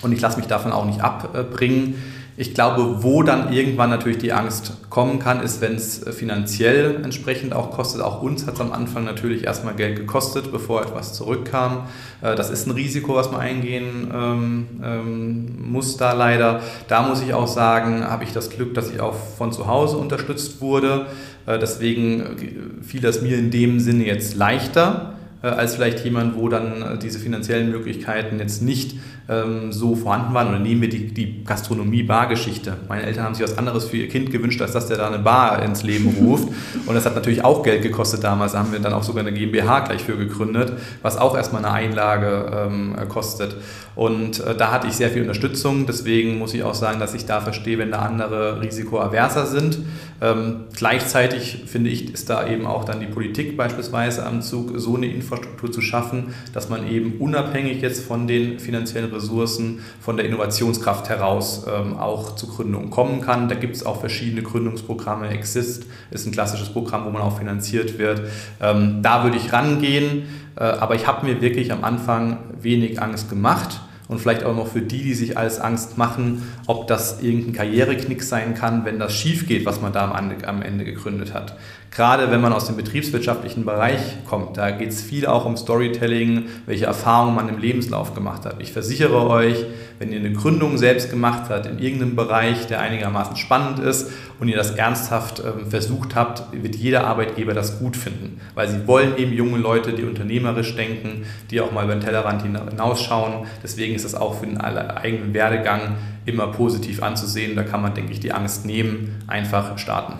und ich lasse mich davon auch nicht abbringen. Ich glaube, wo dann irgendwann natürlich die Angst kommen kann, ist, wenn es äh, finanziell entsprechend auch kostet. Auch uns hat es am Anfang natürlich erstmal Geld gekostet, bevor etwas zurückkam. Das ist ein Risiko, was man eingehen ähm, ähm, muss da leider. Da muss ich auch sagen, habe ich das Glück, dass ich auch von zu Hause unterstützt wurde. Äh, deswegen äh, fiel das mir in dem Sinne jetzt leichter äh, als vielleicht jemand, wo dann diese finanziellen Möglichkeiten jetzt nicht ähm, so vorhanden waren. Oder nehmen wir die, die Gastronomie-Bar-Geschichte. Meine Eltern haben sich was anderes für ihr Kind gewünscht, als dass der da eine Bar ins Leben ruft. [LAUGHS] Und das hat natürlich auch Geld gekostet damals. Da haben wir dann auch sogar eine GmbH gleich für gegründet, was auch erstmal eine Einlage ähm, kostet. Und äh, da hatte ich sehr viel Unterstützung. Deswegen muss ich auch sagen, dass ich da verstehe, wenn da andere risikoaverser sind. Ähm, gleichzeitig finde ich, ist da eben auch dann die Politik beispielsweise am Zug, so eine Infrastruktur zu schaffen, dass man eben unabhängig jetzt von den finanziellen Ressourcen, von der Innovationskraft heraus ähm, auch zu Gründungen kommen kann. Da gibt es auch verschiedene Gründungsprogramme. Exist ist ein klassisches Programm, wo man auch finanziert wird. Ähm, da würde ich rangehen, äh, aber ich habe mir wirklich am Anfang wenig Angst gemacht und vielleicht auch noch für die, die sich alles Angst machen, ob das irgendein Karriereknick sein kann, wenn das schief geht, was man da am Ende gegründet hat. Gerade wenn man aus dem betriebswirtschaftlichen Bereich kommt, da geht es viel auch um Storytelling, welche Erfahrungen man im Lebenslauf gemacht hat. Ich versichere euch, wenn ihr eine Gründung selbst gemacht habt in irgendeinem Bereich, der einigermaßen spannend ist und ihr das ernsthaft ähm, versucht habt, wird jeder Arbeitgeber das gut finden, weil sie wollen eben junge Leute, die unternehmerisch denken, die auch mal über den Tellerrand hinausschauen. Deswegen ist das auch für den eigenen Werdegang immer positiv anzusehen. Da kann man, denke ich, die Angst nehmen, einfach starten.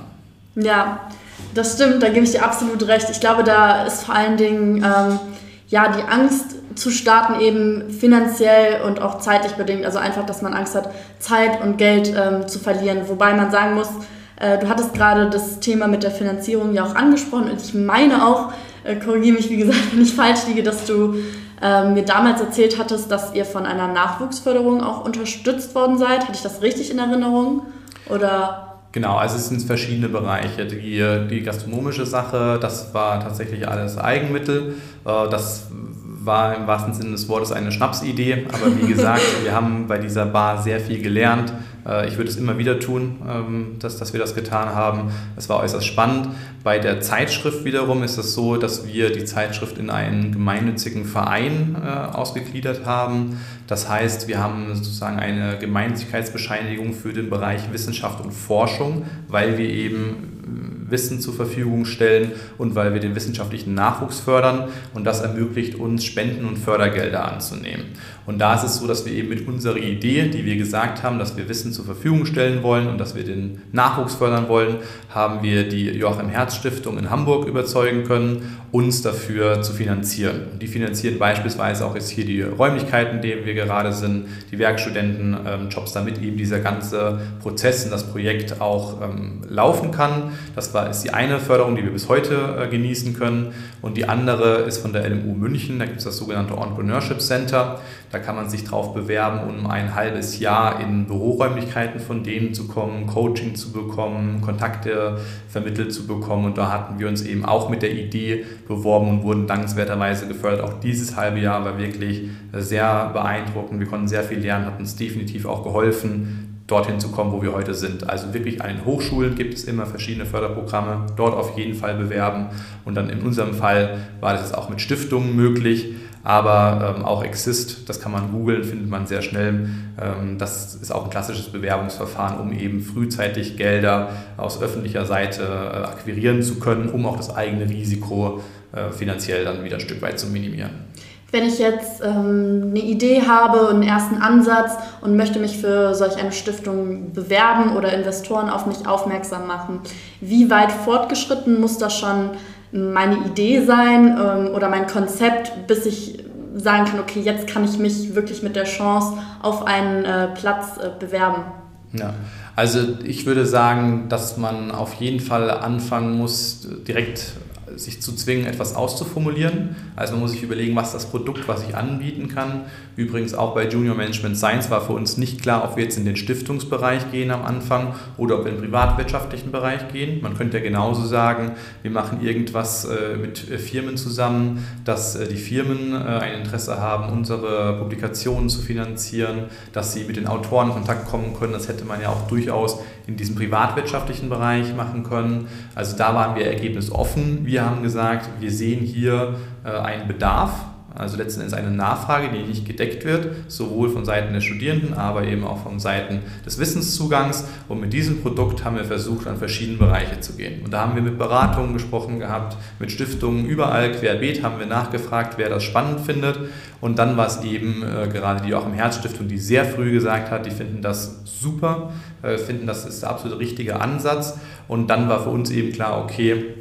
Ja, Das stimmt, da gebe ich dir absolut recht. Ich glaube, da ist vor allen Dingen ähm, ja die Angst zu starten eben finanziell und auch zeitlich bedingt. Also einfach, dass man Angst hat, Zeit und Geld ähm, zu verlieren. Wobei man sagen muss, äh, du hattest gerade das Thema mit der Finanzierung ja auch angesprochen und ich meine auch, äh, korrigiere mich wie gesagt, [LAUGHS] wenn ich falsch liege, dass du äh, mir damals erzählt hattest, dass ihr von einer Nachwuchsförderung auch unterstützt worden seid. Hatte ich das richtig in Erinnerung? Oder Genau, also es sind verschiedene Bereiche. Die, die gastronomische Sache, das war tatsächlich alles Eigenmittel. Äh, das war im wahrsten Sinne des Wortes eine Schnapsidee. Aber wie [LAUGHS] gesagt, wir haben bei dieser Bar sehr viel gelernt. Äh, ich würde es immer wieder tun, ähm, dass, dass wir das getan haben. Es war äußerst spannend. Bei der Zeitschrift wiederum ist es so, dass wir die Zeitschrift in einen gemeinnützigen Verein äh, ausgegliedert haben. Das heißt, wir haben sozusagen eine Gemeinnützigkeitsbescheinigung für den Bereich Wissenschaft und Forschung, weil wir eben Wissen zur Verfügung stellen und weil wir den wissenschaftlichen Nachwuchs fördern und das ermöglicht uns Spenden und Fördergelder anzunehmen. Und da ist es so, dass wir eben mit unserer Idee, die wir gesagt haben, dass wir Wissen zur Verfügung stellen wollen und dass wir den Nachwuchs fördern wollen, haben wir die Joachim Herz Stiftung in Hamburg überzeugen können, uns dafür zu finanzieren. Und die finanzieren beispielsweise auch jetzt hier die Räumlichkeiten, in denen wir gerade sind, die Werkstudentenjobs, damit eben dieser ganze Prozess und das Projekt auch ähm, laufen kann. Das war, ist die eine Förderung, die wir bis heute äh, genießen können. Und die andere ist von der LMU München, da gibt es das sogenannte Entrepreneurship Center. Da kann man sich drauf bewerben, um ein halbes Jahr in Büroräumlichkeiten von denen zu kommen, Coaching zu bekommen, Kontakte vermittelt zu bekommen. Und da hatten wir uns eben auch mit der Idee beworben und wurden dankenswerterweise gefördert. Auch dieses halbe Jahr war wirklich sehr beeindruckend. Wir konnten sehr viel lernen, hat uns definitiv auch geholfen, dorthin zu kommen, wo wir heute sind. Also wirklich an den Hochschulen gibt es immer verschiedene Förderprogramme, dort auf jeden Fall bewerben. Und dann in unserem Fall war das auch mit Stiftungen möglich aber ähm, auch Exist, das kann man googeln, findet man sehr schnell. Ähm, das ist auch ein klassisches Bewerbungsverfahren, um eben frühzeitig Gelder aus öffentlicher Seite äh, akquirieren zu können, um auch das eigene Risiko äh, finanziell dann wieder ein Stück weit zu minimieren. Wenn ich jetzt ähm, eine Idee habe, einen ersten Ansatz und möchte mich für solch eine Stiftung bewerben oder Investoren auf mich aufmerksam machen, wie weit fortgeschritten muss das schon meine Idee sein ähm, oder mein Konzept, bis ich sagen kann, okay, jetzt kann ich mich wirklich mit der Chance auf einen äh, Platz äh, bewerben. Ja, also ich würde sagen, dass man auf jeden Fall anfangen muss, direkt sich zu zwingen, etwas auszuformulieren. Also man muss sich überlegen, was das Produkt, was ich anbieten kann. Übrigens auch bei Junior Management Science war für uns nicht klar, ob wir jetzt in den Stiftungsbereich gehen am Anfang oder ob wir in den privatwirtschaftlichen Bereich gehen. Man könnte ja genauso sagen, wir machen irgendwas äh, mit äh, Firmen zusammen, dass äh, die Firmen ein Interesse haben, unsere Publikationen zu finanzieren, dass sie mit den Autoren in Kontakt kommen können. Das hätte man ja auch durchaus in diesem privatwirtschaftlichen Bereich machen können. Also da waren wir ergebnisoffen. Wir haben gesagt, wir sehen hier äh, einen Bedarf also letzten Endes eine Nachfrage, die nicht gedeckt wird, sowohl von Seiten der Studierenden, aber eben auch von Seiten des Wissenszugangs. Und mit diesem Produkt haben wir versucht, an verschiedene Bereiche zu gehen. Und da haben wir mit Beratungen gesprochen gehabt, mit Stiftungen, überall querbeet haben wir nachgefragt, wer das spannend findet. Und dann war es eben äh, gerade die Joachim Herz Stiftung, die sehr früh gesagt hat, die finden das super, äh, finden das ist der absolut richtige Ansatz. Und dann war für uns eben klar, okay,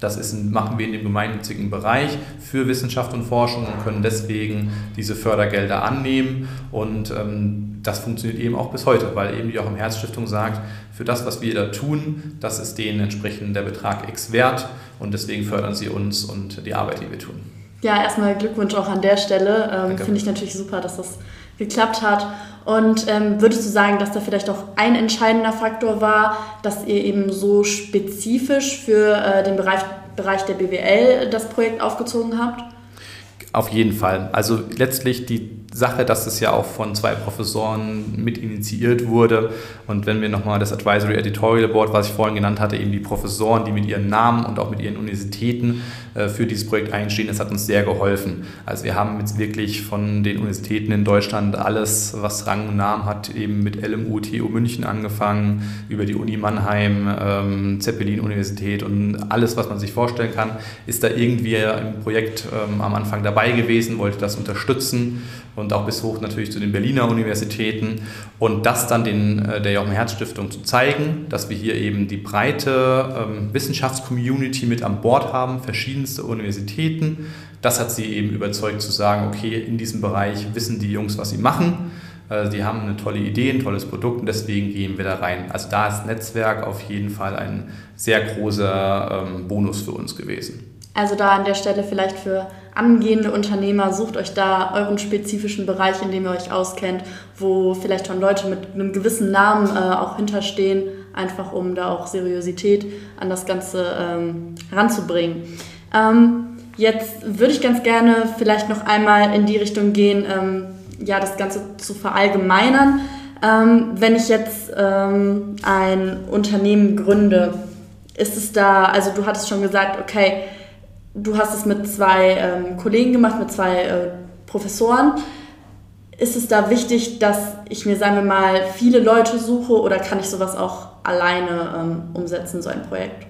das ist, machen wir in dem gemeinnützigen Bereich für Wissenschaft und Forschung und können deswegen diese Fördergelder annehmen. Und ähm, das funktioniert eben auch bis heute, weil eben die auch im Herzstiftung sagt, für das, was wir da tun, das ist denen entsprechend der Betrag X wert und deswegen fördern sie uns und die Arbeit, die wir tun. Ja, erstmal Glückwunsch auch an der Stelle. Ähm, Finde ich natürlich super, dass das geklappt hat. Und ähm, würdest du sagen, dass da vielleicht auch ein entscheidender Faktor war, dass ihr eben so spezifisch für äh, den Bereich, Bereich der BWL das Projekt aufgezogen habt? Auf jeden Fall. Also letztlich die Sache, dass es ja auch von zwei Professoren mit initiiert wurde. Und wenn wir nochmal das Advisory Editorial Board, was ich vorhin genannt hatte, eben die Professoren, die mit ihren Namen und auch mit ihren Universitäten für dieses Projekt einstehen. Das hat uns sehr geholfen. Also wir haben jetzt wirklich von den Universitäten in Deutschland alles, was Rang und Namen hat, eben mit LMU, TU München angefangen, über die Uni Mannheim, ähm, Zeppelin-Universität und alles, was man sich vorstellen kann, ist da irgendwie im Projekt ähm, am Anfang dabei gewesen, wollte das unterstützen und auch bis hoch natürlich zu den Berliner Universitäten und das dann den, äh, der Jochen Herz Stiftung zu zeigen, dass wir hier eben die breite ähm, Wissenschaftscommunity mit an Bord haben, verschiedenste Universitäten. Das hat sie eben überzeugt zu sagen, okay, in diesem Bereich wissen die Jungs, was sie machen. Äh, die haben eine tolle Idee, ein tolles Produkt und deswegen gehen wir da rein. Also da ist Netzwerk auf jeden Fall ein sehr großer ähm, Bonus für uns gewesen. Also da an der Stelle vielleicht für angehende Unternehmer, sucht euch da euren spezifischen Bereich, in dem ihr euch auskennt, wo vielleicht schon Leute mit einem gewissen Namen äh, auch hinterstehen, einfach um da auch Seriosität an das Ganze ähm, ranzubringen. Ähm, jetzt würde ich ganz gerne vielleicht noch einmal in die Richtung gehen, ähm, ja, das Ganze zu verallgemeinern. Ähm, wenn ich jetzt ähm, ein Unternehmen gründe, ist es da, also du hattest schon gesagt, okay, du hast es mit zwei ähm, Kollegen gemacht, mit zwei äh, Professoren. Ist es da wichtig, dass ich mir, sagen wir mal, viele Leute suche oder kann ich sowas auch alleine ähm, umsetzen, so ein Projekt?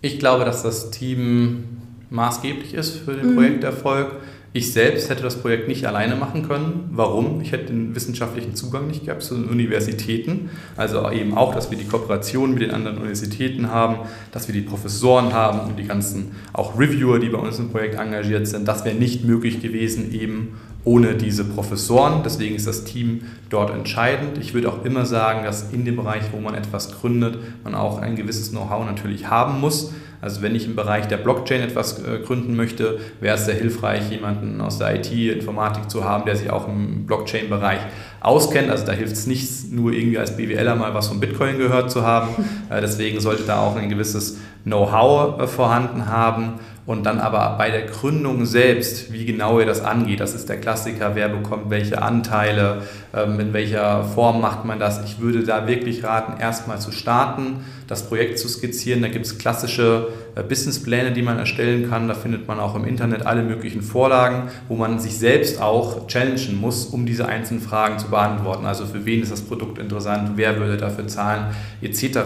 Ich glaube, dass das Team maßgeblich ist für den mhm. Projekterfolg. Ich selbst hätte das Projekt nicht alleine machen können. Warum? Ich hätte den wissenschaftlichen Zugang nicht gehabt zu den Universitäten. Also eben auch, dass wir die Kooperation mit den anderen Universitäten haben, dass wir die Professoren haben und die ganzen auch Reviewer, die bei uns im Projekt engagiert sind. Das wäre nicht möglich gewesen, eben ohne diese Professoren. Deswegen ist das Team dort entscheidend. Ich würde auch immer sagen, dass in dem Bereich, wo man etwas gründet, man auch ein gewisses Know-how natürlich haben muss. Also wenn ich im Bereich der Blockchain etwas äh, gründen möchte, wäre es sehr hilfreich, jemanden aus der IT-Informatik zu haben, der sich auch im Blockchain-Bereich auskennt. Also da hilft es nicht nur irgendwie als BWLer mal was von Bitcoin gehört zu haben. [LAUGHS] Äh, deswegen sollte da auch ein gewisses Know-how äh, vorhanden haben und dann aber bei der Gründung selbst, wie genau ihr das angeht, das ist der Klassiker, wer bekommt welche Anteile, ähm, in welcher Form macht man das. Ich würde da wirklich raten, erstmal zu starten, das Projekt zu skizzieren. Da gibt es klassische äh, Businesspläne, die man erstellen kann. Da findet man auch im Internet alle möglichen Vorlagen, wo man sich selbst auch challengen muss, um diese einzelnen Fragen zu beantworten. Also für wen ist das Produkt interessant, wer würde dafür zahlen, etc.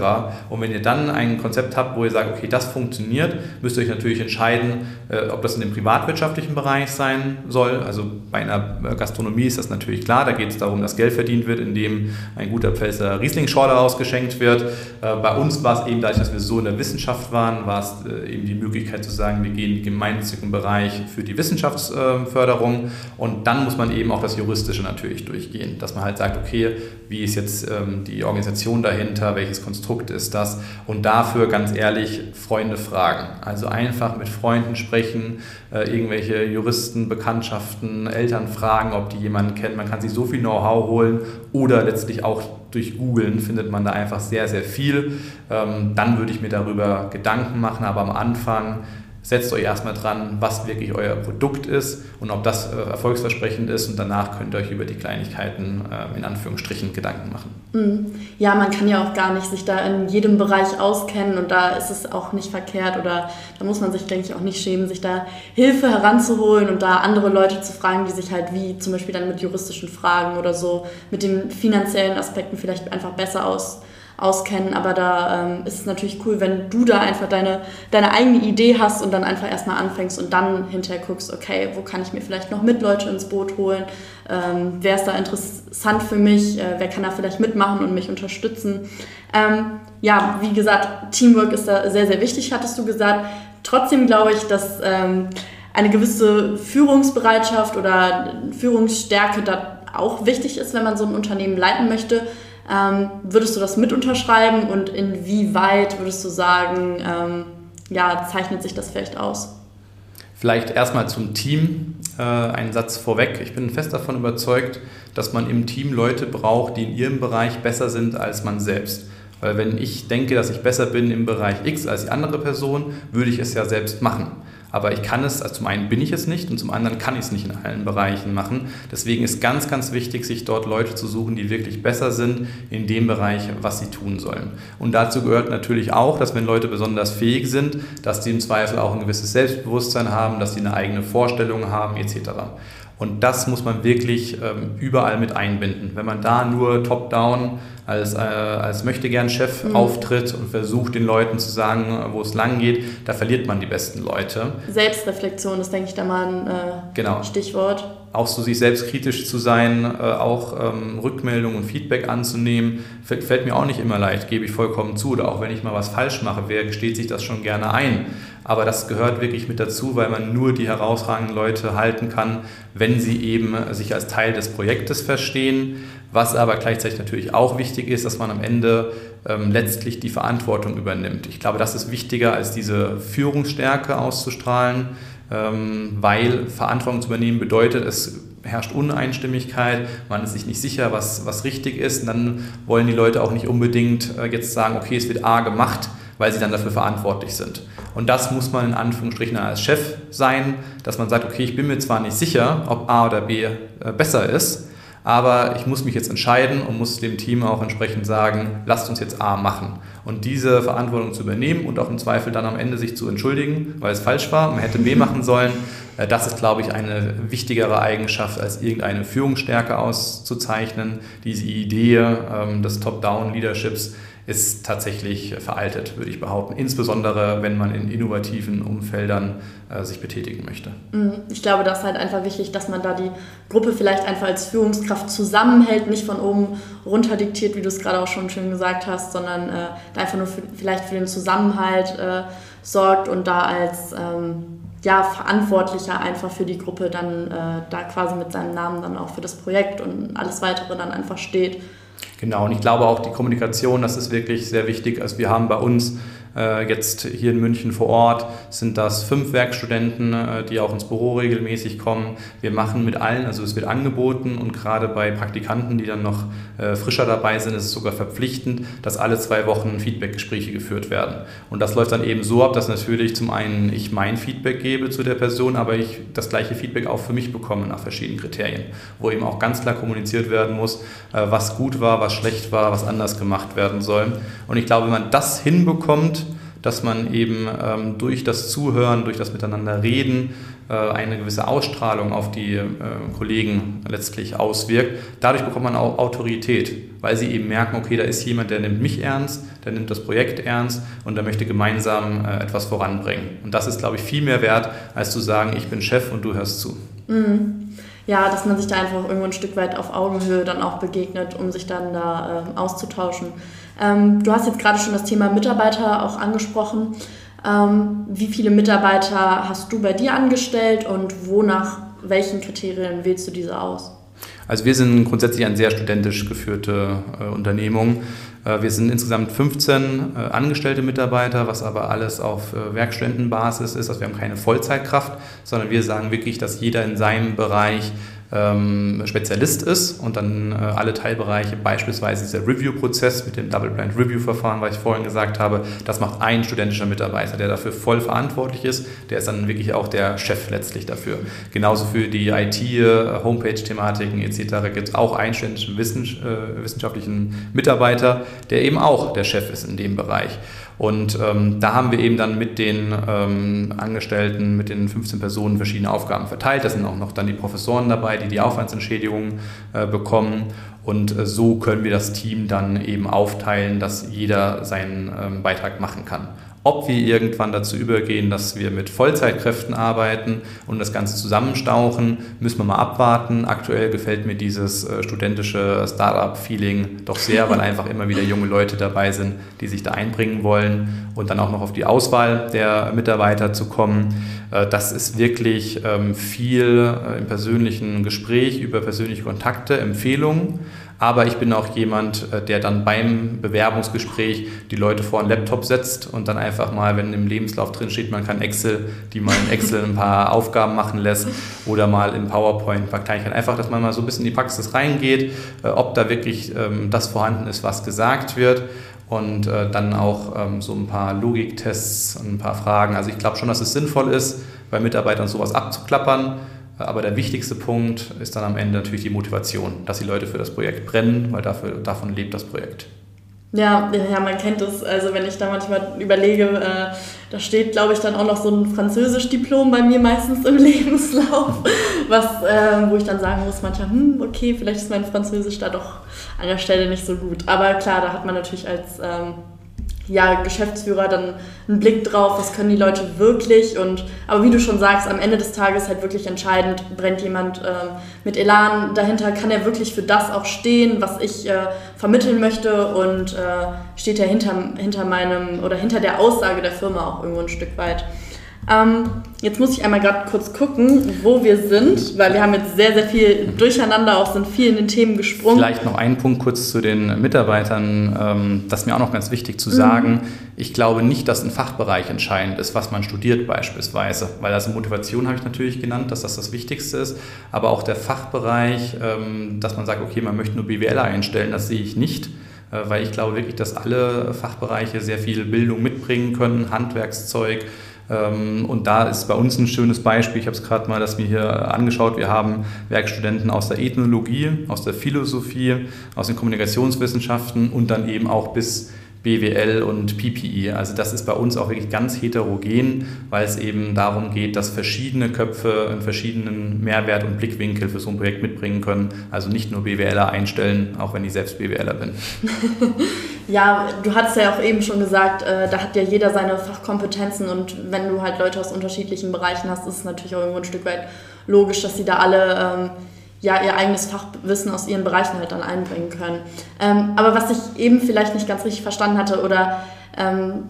Und wenn ihr dann ein Konzept habt, wo ihr sagt, okay, das funktioniert, müsst ihr euch natürlich entscheiden, äh, ob das in dem privatwirtschaftlichen Bereich sein soll. Also bei einer Gastronomie ist das natürlich klar, da geht es darum, dass Geld verdient wird, indem ein guter Pfälzer Riesling-Schorle ausgeschenkt wird. Äh, bei uns war es eben dadurch, dass wir so in der Wissenschaft waren, war es äh, eben die Möglichkeit zu sagen, wir gehen in den gemeinnützigen Bereich für die Wissenschaftsförderung. Und dann muss man eben auch das Juristische natürlich durchgehen, dass man halt sagt, okay, wie ist jetzt ähm, die Organisation dahinter, welches Konstrukt ist das und dafür ganz ehrlich Freunde fragen. Also einfach mit Freunden sprechen, äh, irgendwelche Juristen, Bekanntschaften, Eltern fragen, ob die jemanden kennen. Man kann sich so viel Know-how holen oder letztlich auch durch Googlen findet man da einfach sehr, sehr viel. Ähm, dann würde ich mir darüber Gedanken machen, aber am Anfang setzt euch erstmal dran, was wirklich euer Produkt ist und ob das äh, erfolgsversprechend ist und danach könnt ihr euch über die Kleinigkeiten äh, in Anführungsstrichen Gedanken machen. Mhm. Ja, man kann ja auch gar nicht sich da in jedem Bereich auskennen und da ist es auch nicht verkehrt oder da muss man sich, denke ich, auch nicht schämen, sich da Hilfe heranzuholen und da andere Leute zu fragen, die sich halt wie zum Beispiel dann mit juristischen Fragen oder so, mit den finanziellen Aspekten vielleicht einfach besser aus auskennen, aber da ähm, ist es natürlich cool, wenn du da einfach deine, deine eigene Idee hast und dann einfach erstmal anfängst und dann hinterher guckst, okay, wo kann ich mir vielleicht noch mit Leute ins Boot holen, ähm, wer ist da interessant für mich, äh, wer kann da vielleicht mitmachen und mich unterstützen. Ähm, ja, wie gesagt, Teamwork ist da sehr, sehr wichtig, hattest du gesagt. Trotzdem glaube ich, dass ähm, eine gewisse Führungsbereitschaft oder Führungsstärke da auch wichtig ist, wenn man so ein Unternehmen leiten möchte. Ähm, würdest du das mit unterschreiben und inwieweit würdest du sagen, ähm, ja, zeichnet sich das vielleicht aus? Vielleicht erstmal zum Team äh, einen Satz vorweg. Ich bin fest davon überzeugt, dass man im Team Leute braucht, die in ihrem Bereich besser sind als man selbst. Weil wenn ich denke, dass ich besser bin im Bereich X als die andere Person, würde ich es ja selbst machen. Aber ich kann es, also zum einen bin ich es nicht und zum anderen kann ich es nicht in allen Bereichen machen. Deswegen ist ganz, ganz wichtig, sich dort Leute zu suchen, die wirklich besser sind in dem Bereich, was sie tun sollen. Und dazu gehört natürlich auch, dass wenn Leute besonders fähig sind, dass die im Zweifel auch ein gewisses Selbstbewusstsein haben, dass sie eine eigene Vorstellung haben etc. Und das muss man wirklich ähm, überall mit einbinden. Wenn man da nur top-down als, äh, als Möchtegern-Chef mhm. auftritt und versucht, den Leuten zu sagen, wo es lang geht, da verliert man die besten Leute. Selbstreflexion ist, denke ich, da mal ein äh, genau. Stichwort. Auch so sich selbst kritisch zu sein, äh, auch ähm, Rückmeldung und Feedback anzunehmen, fällt, fällt, mir auch nicht immer leicht, gebe ich vollkommen zu. Oder auch wenn ich mal was falsch mache, wer gesteht sich das schon gerne ein? Aber das gehört wirklich mit dazu, weil man nur die herausragenden Leute halten kann, wenn sie eben sich als Teil des Projektes verstehen. Was aber gleichzeitig natürlich auch wichtig ist, dass man am Ende ähm, letztlich die Verantwortung übernimmt. Ich glaube, das ist wichtiger als diese Führungsstärke auszustrahlen, weil Verantwortung zu übernehmen bedeutet, es herrscht Uneinstimmigkeit, man ist sich nicht sicher, was, was richtig ist. Und dann wollen die Leute auch nicht unbedingt äh, jetzt sagen, okay, es wird A gemacht, weil sie dann dafür verantwortlich sind. Und das muss man in Anführungsstrichen als Chef sein, dass man sagt, okay, ich bin mir zwar nicht sicher, ob A oder B äh, besser ist, aber ich muss mich jetzt entscheiden und muss dem Team auch entsprechend sagen, lasst uns jetzt A machen. Und diese Verantwortung zu übernehmen und auch im Zweifel dann am Ende sich zu entschuldigen, weil es falsch war, man hätte B [LAUGHS] machen sollen, äh, das ist, glaube ich, eine wichtigere Eigenschaft, als irgendeine Führungsstärke auszuzeichnen. Diese Idee ähm, des Top-Down-Leaderships ist tatsächlich veraltet, würde ich behaupten. Insbesondere, wenn man in innovativen Umfeldern äh, sich betätigen möchte. Mhm. Ich glaube, das ist halt einfach wichtig, dass man da die Gruppe vielleicht einfach als Führungskraft zusammenhält, nicht von oben runter diktiert, wie du es gerade auch schon schön gesagt hast, sondern äh, einfach nur für, vielleicht für den Zusammenhalt äh, sorgt und da als ähm, ja, Verantwortlicher einfach für die Gruppe dann äh, da quasi mit seinem Namen dann auch für das Projekt und alles weitere dann einfach steht. Genau, und ich glaube auch die Kommunikation, das ist wirklich sehr wichtig. Also wir haben bei uns jetzt hier in München vor Ort sind das fünf Werkstudenten, äh, die auch ins Büro regelmäßig kommen. Wir machen mit allen, also es wird angeboten und gerade bei Praktikanten, die dann noch äh, frischer dabei sind, ist es sogar verpflichtend, dass alle zwei Wochen Feedbackgespräche geführt werden. Und das läuft dann eben so ab, dass natürlich zum einen ich mein Feedback gebe zu der Person, aber ich das gleiche Feedback auch für mich bekomme nach verschiedenen Kriterien, wo eben auch ganz klar kommuniziert werden muss, was gut war, was schlecht war, was anders gemacht werden soll. Und ich glaube, wenn man das hinbekommt, dass man eben ähm, durch das Zuhören, durch das Miteinander reden äh, eine gewisse Ausstrahlung auf die äh, Kollegen letztlich auswirkt. Dadurch bekommt man auch Autorität, weil sie eben merken, okay, da ist jemand, der nimmt mich ernst, der nimmt das Projekt ernst und der möchte gemeinsam äh, etwas voranbringen. Und das ist, glaube ich, viel mehr wert, als zu sagen, ich bin Chef und du hörst zu. Mhm ja, dass man sich da einfach irgendwo ein Stück weit auf Augenhöhe dann auch begegnet, um sich dann da äh, auszutauschen. Ähm, du hast jetzt gerade schon das Thema Mitarbeiter auch angesprochen. Ähm, wie viele Mitarbeiter hast du bei dir angestellt und wonach welchen Kriterien wählst du diese aus? Also wir sind grundsätzlich eine sehr studentisch geführte äh, Unternehmung. Äh, wir sind insgesamt 15 äh, angestellte Mitarbeiter, was aber alles auf äh, Werkstudentenbasis ist. Also wir haben keine Vollzeitkraft, sondern wir sagen wirklich, dass jeder in seinem Bereich ähm, Spezialist ist und dann äh, alle Teilbereiche, beispielsweise dieser Review-Prozess mit dem Double-Blind-Review-Verfahren, was ich vorhin gesagt habe, das macht ein studentischer Mitarbeiter, der dafür voll verantwortlich ist. Der ist dann wirklich auch der Chef letztlich dafür. Genauso für die IT, äh, Homepage-Thematiken etc. gibt es auch einen studentischen äh, wissenschaftlichen Mitarbeiter, der eben auch der Chef ist in dem Bereich. Und ähm, da haben wir eben dann mit den ähm, Angestellten, mit den 15 Personen verschiedene Aufgaben verteilt. Da sind auch noch dann die Professoren dabei, die die Aufwandsentschädigungen äh, bekommen. Und äh, so können wir das Team dann eben aufteilen, dass jeder seinen ähm, Beitrag machen kann. Ob wir irgendwann dazu übergehen, dass wir mit Vollzeitkräften arbeiten und das Ganze zusammenstauchen, müssen wir mal abwarten. Aktuell gefällt mir dieses äh, studentische Startup-Feeling doch sehr, weil [LAUGHS] einfach immer wieder junge Leute dabei sind, die sich da einbringen wollen und dann auch noch auf die Auswahl der Mitarbeiter zu kommen. Äh, das ist wirklich ähm, viel äh, im persönlichen Gespräch über persönliche Kontakte, Empfehlungen aber ich bin auch jemand, äh, der dann beim Bewerbungsgespräch die Leute vor einen Laptop setzt und dann einfach mal, wenn im Lebenslauf drin steht, man kann Excel, die mal in Excel ein paar [LAUGHS] Aufgaben machen lässt oder mal in PowerPoint ein paar Kleinigkeiten. Einfach, dass man mal so ein bisschen in die Praxis reingeht, äh, ob da wirklich ähm, das vorhanden ist, was gesagt wird und äh, dann auch ähm, so ein paar Logiktests und ein paar Fragen. Also ich glaube schon, dass es sinnvoll ist, bei Mitarbeitern sowas abzuklappern. Aber der wichtigste Punkt ist dann am Ende natürlich die Motivation, dass die Leute für das Projekt brennen, weil dafür, davon lebt das Projekt. Ja, ja, man kennt es. Also wenn ich da manchmal überlege, äh, da steht, glaube ich, dann auch noch so ein Französisch-Diplom bei mir meistens im [LAUGHS] Lebenslauf, was, äh, wo ich dann sagen muss, manchmal, hm, okay, vielleicht ist mein Französisch da doch an der Stelle nicht so gut. Aber klar, da hat man natürlich als ähm, ja, Geschäftsführer dann einen Blick drauf, was können die Leute wirklich und aber wie du schon sagst, am Ende des Tages halt wirklich entscheidend, brennt jemand ähm, mit Elan dahinter, kann er wirklich für das auch stehen, was ich äh, vermitteln möchte und äh, steht er hinter, hinter meinem oder hinter der Aussage der Firma auch irgendwo ein Stück weit. Ähm, jetzt muss ich einmal gerade kurz gucken, wo wir sind, weil wir haben jetzt sehr, sehr viel durcheinander, auch sind viel in den Themen gesprungen. Vielleicht noch einen Punkt kurz zu den Mitarbeitern. Ähm, das ist mir auch noch ganz wichtig zu sagen. Mhm. Ich glaube nicht, dass ein Fachbereich entscheidend ist, was man studiert beispielsweise, weil also Motivation habe ich natürlich genannt, dass das das Wichtigste ist, aber auch der Fachbereich, ähm, dass man sagt, okay, man möchte nur BWL einstellen, das sehe ich nicht äh, weil ich glaube wirklich, dass alle Fachbereiche sehr viel Bildung mitbringen können, Handwerkszeug, und da ist bei uns ein schönes Beispiel, ich habe es gerade mal das mir hier angeschaut, wir haben Werkstudenten aus der Ethnologie, aus der Philosophie, aus den Kommunikationswissenschaften und dann eben auch bis BWL und PPI. Also das ist bei uns auch wirklich ganz heterogen, weil es eben darum geht, dass verschiedene Köpfe einen verschiedenen Mehrwert und Blickwinkel für so ein Projekt mitbringen können. Also nicht nur BWLer einstellen, auch wenn ich selbst BWLer bin. [LAUGHS] ja, du hattest ja auch eben schon gesagt, äh, da hat ja jeder seine Fachkompetenzen und wenn du halt Leute aus unterschiedlichen Bereichen hast, ist es natürlich auch irgendwo ein Stück weit logisch, dass sie da alle ähm, ja, ihr eigenes Fachwissen aus ihren Bereichen halt dann einbringen können. Ähm, aber was ich eben vielleicht nicht ganz richtig verstanden hatte oder ähm,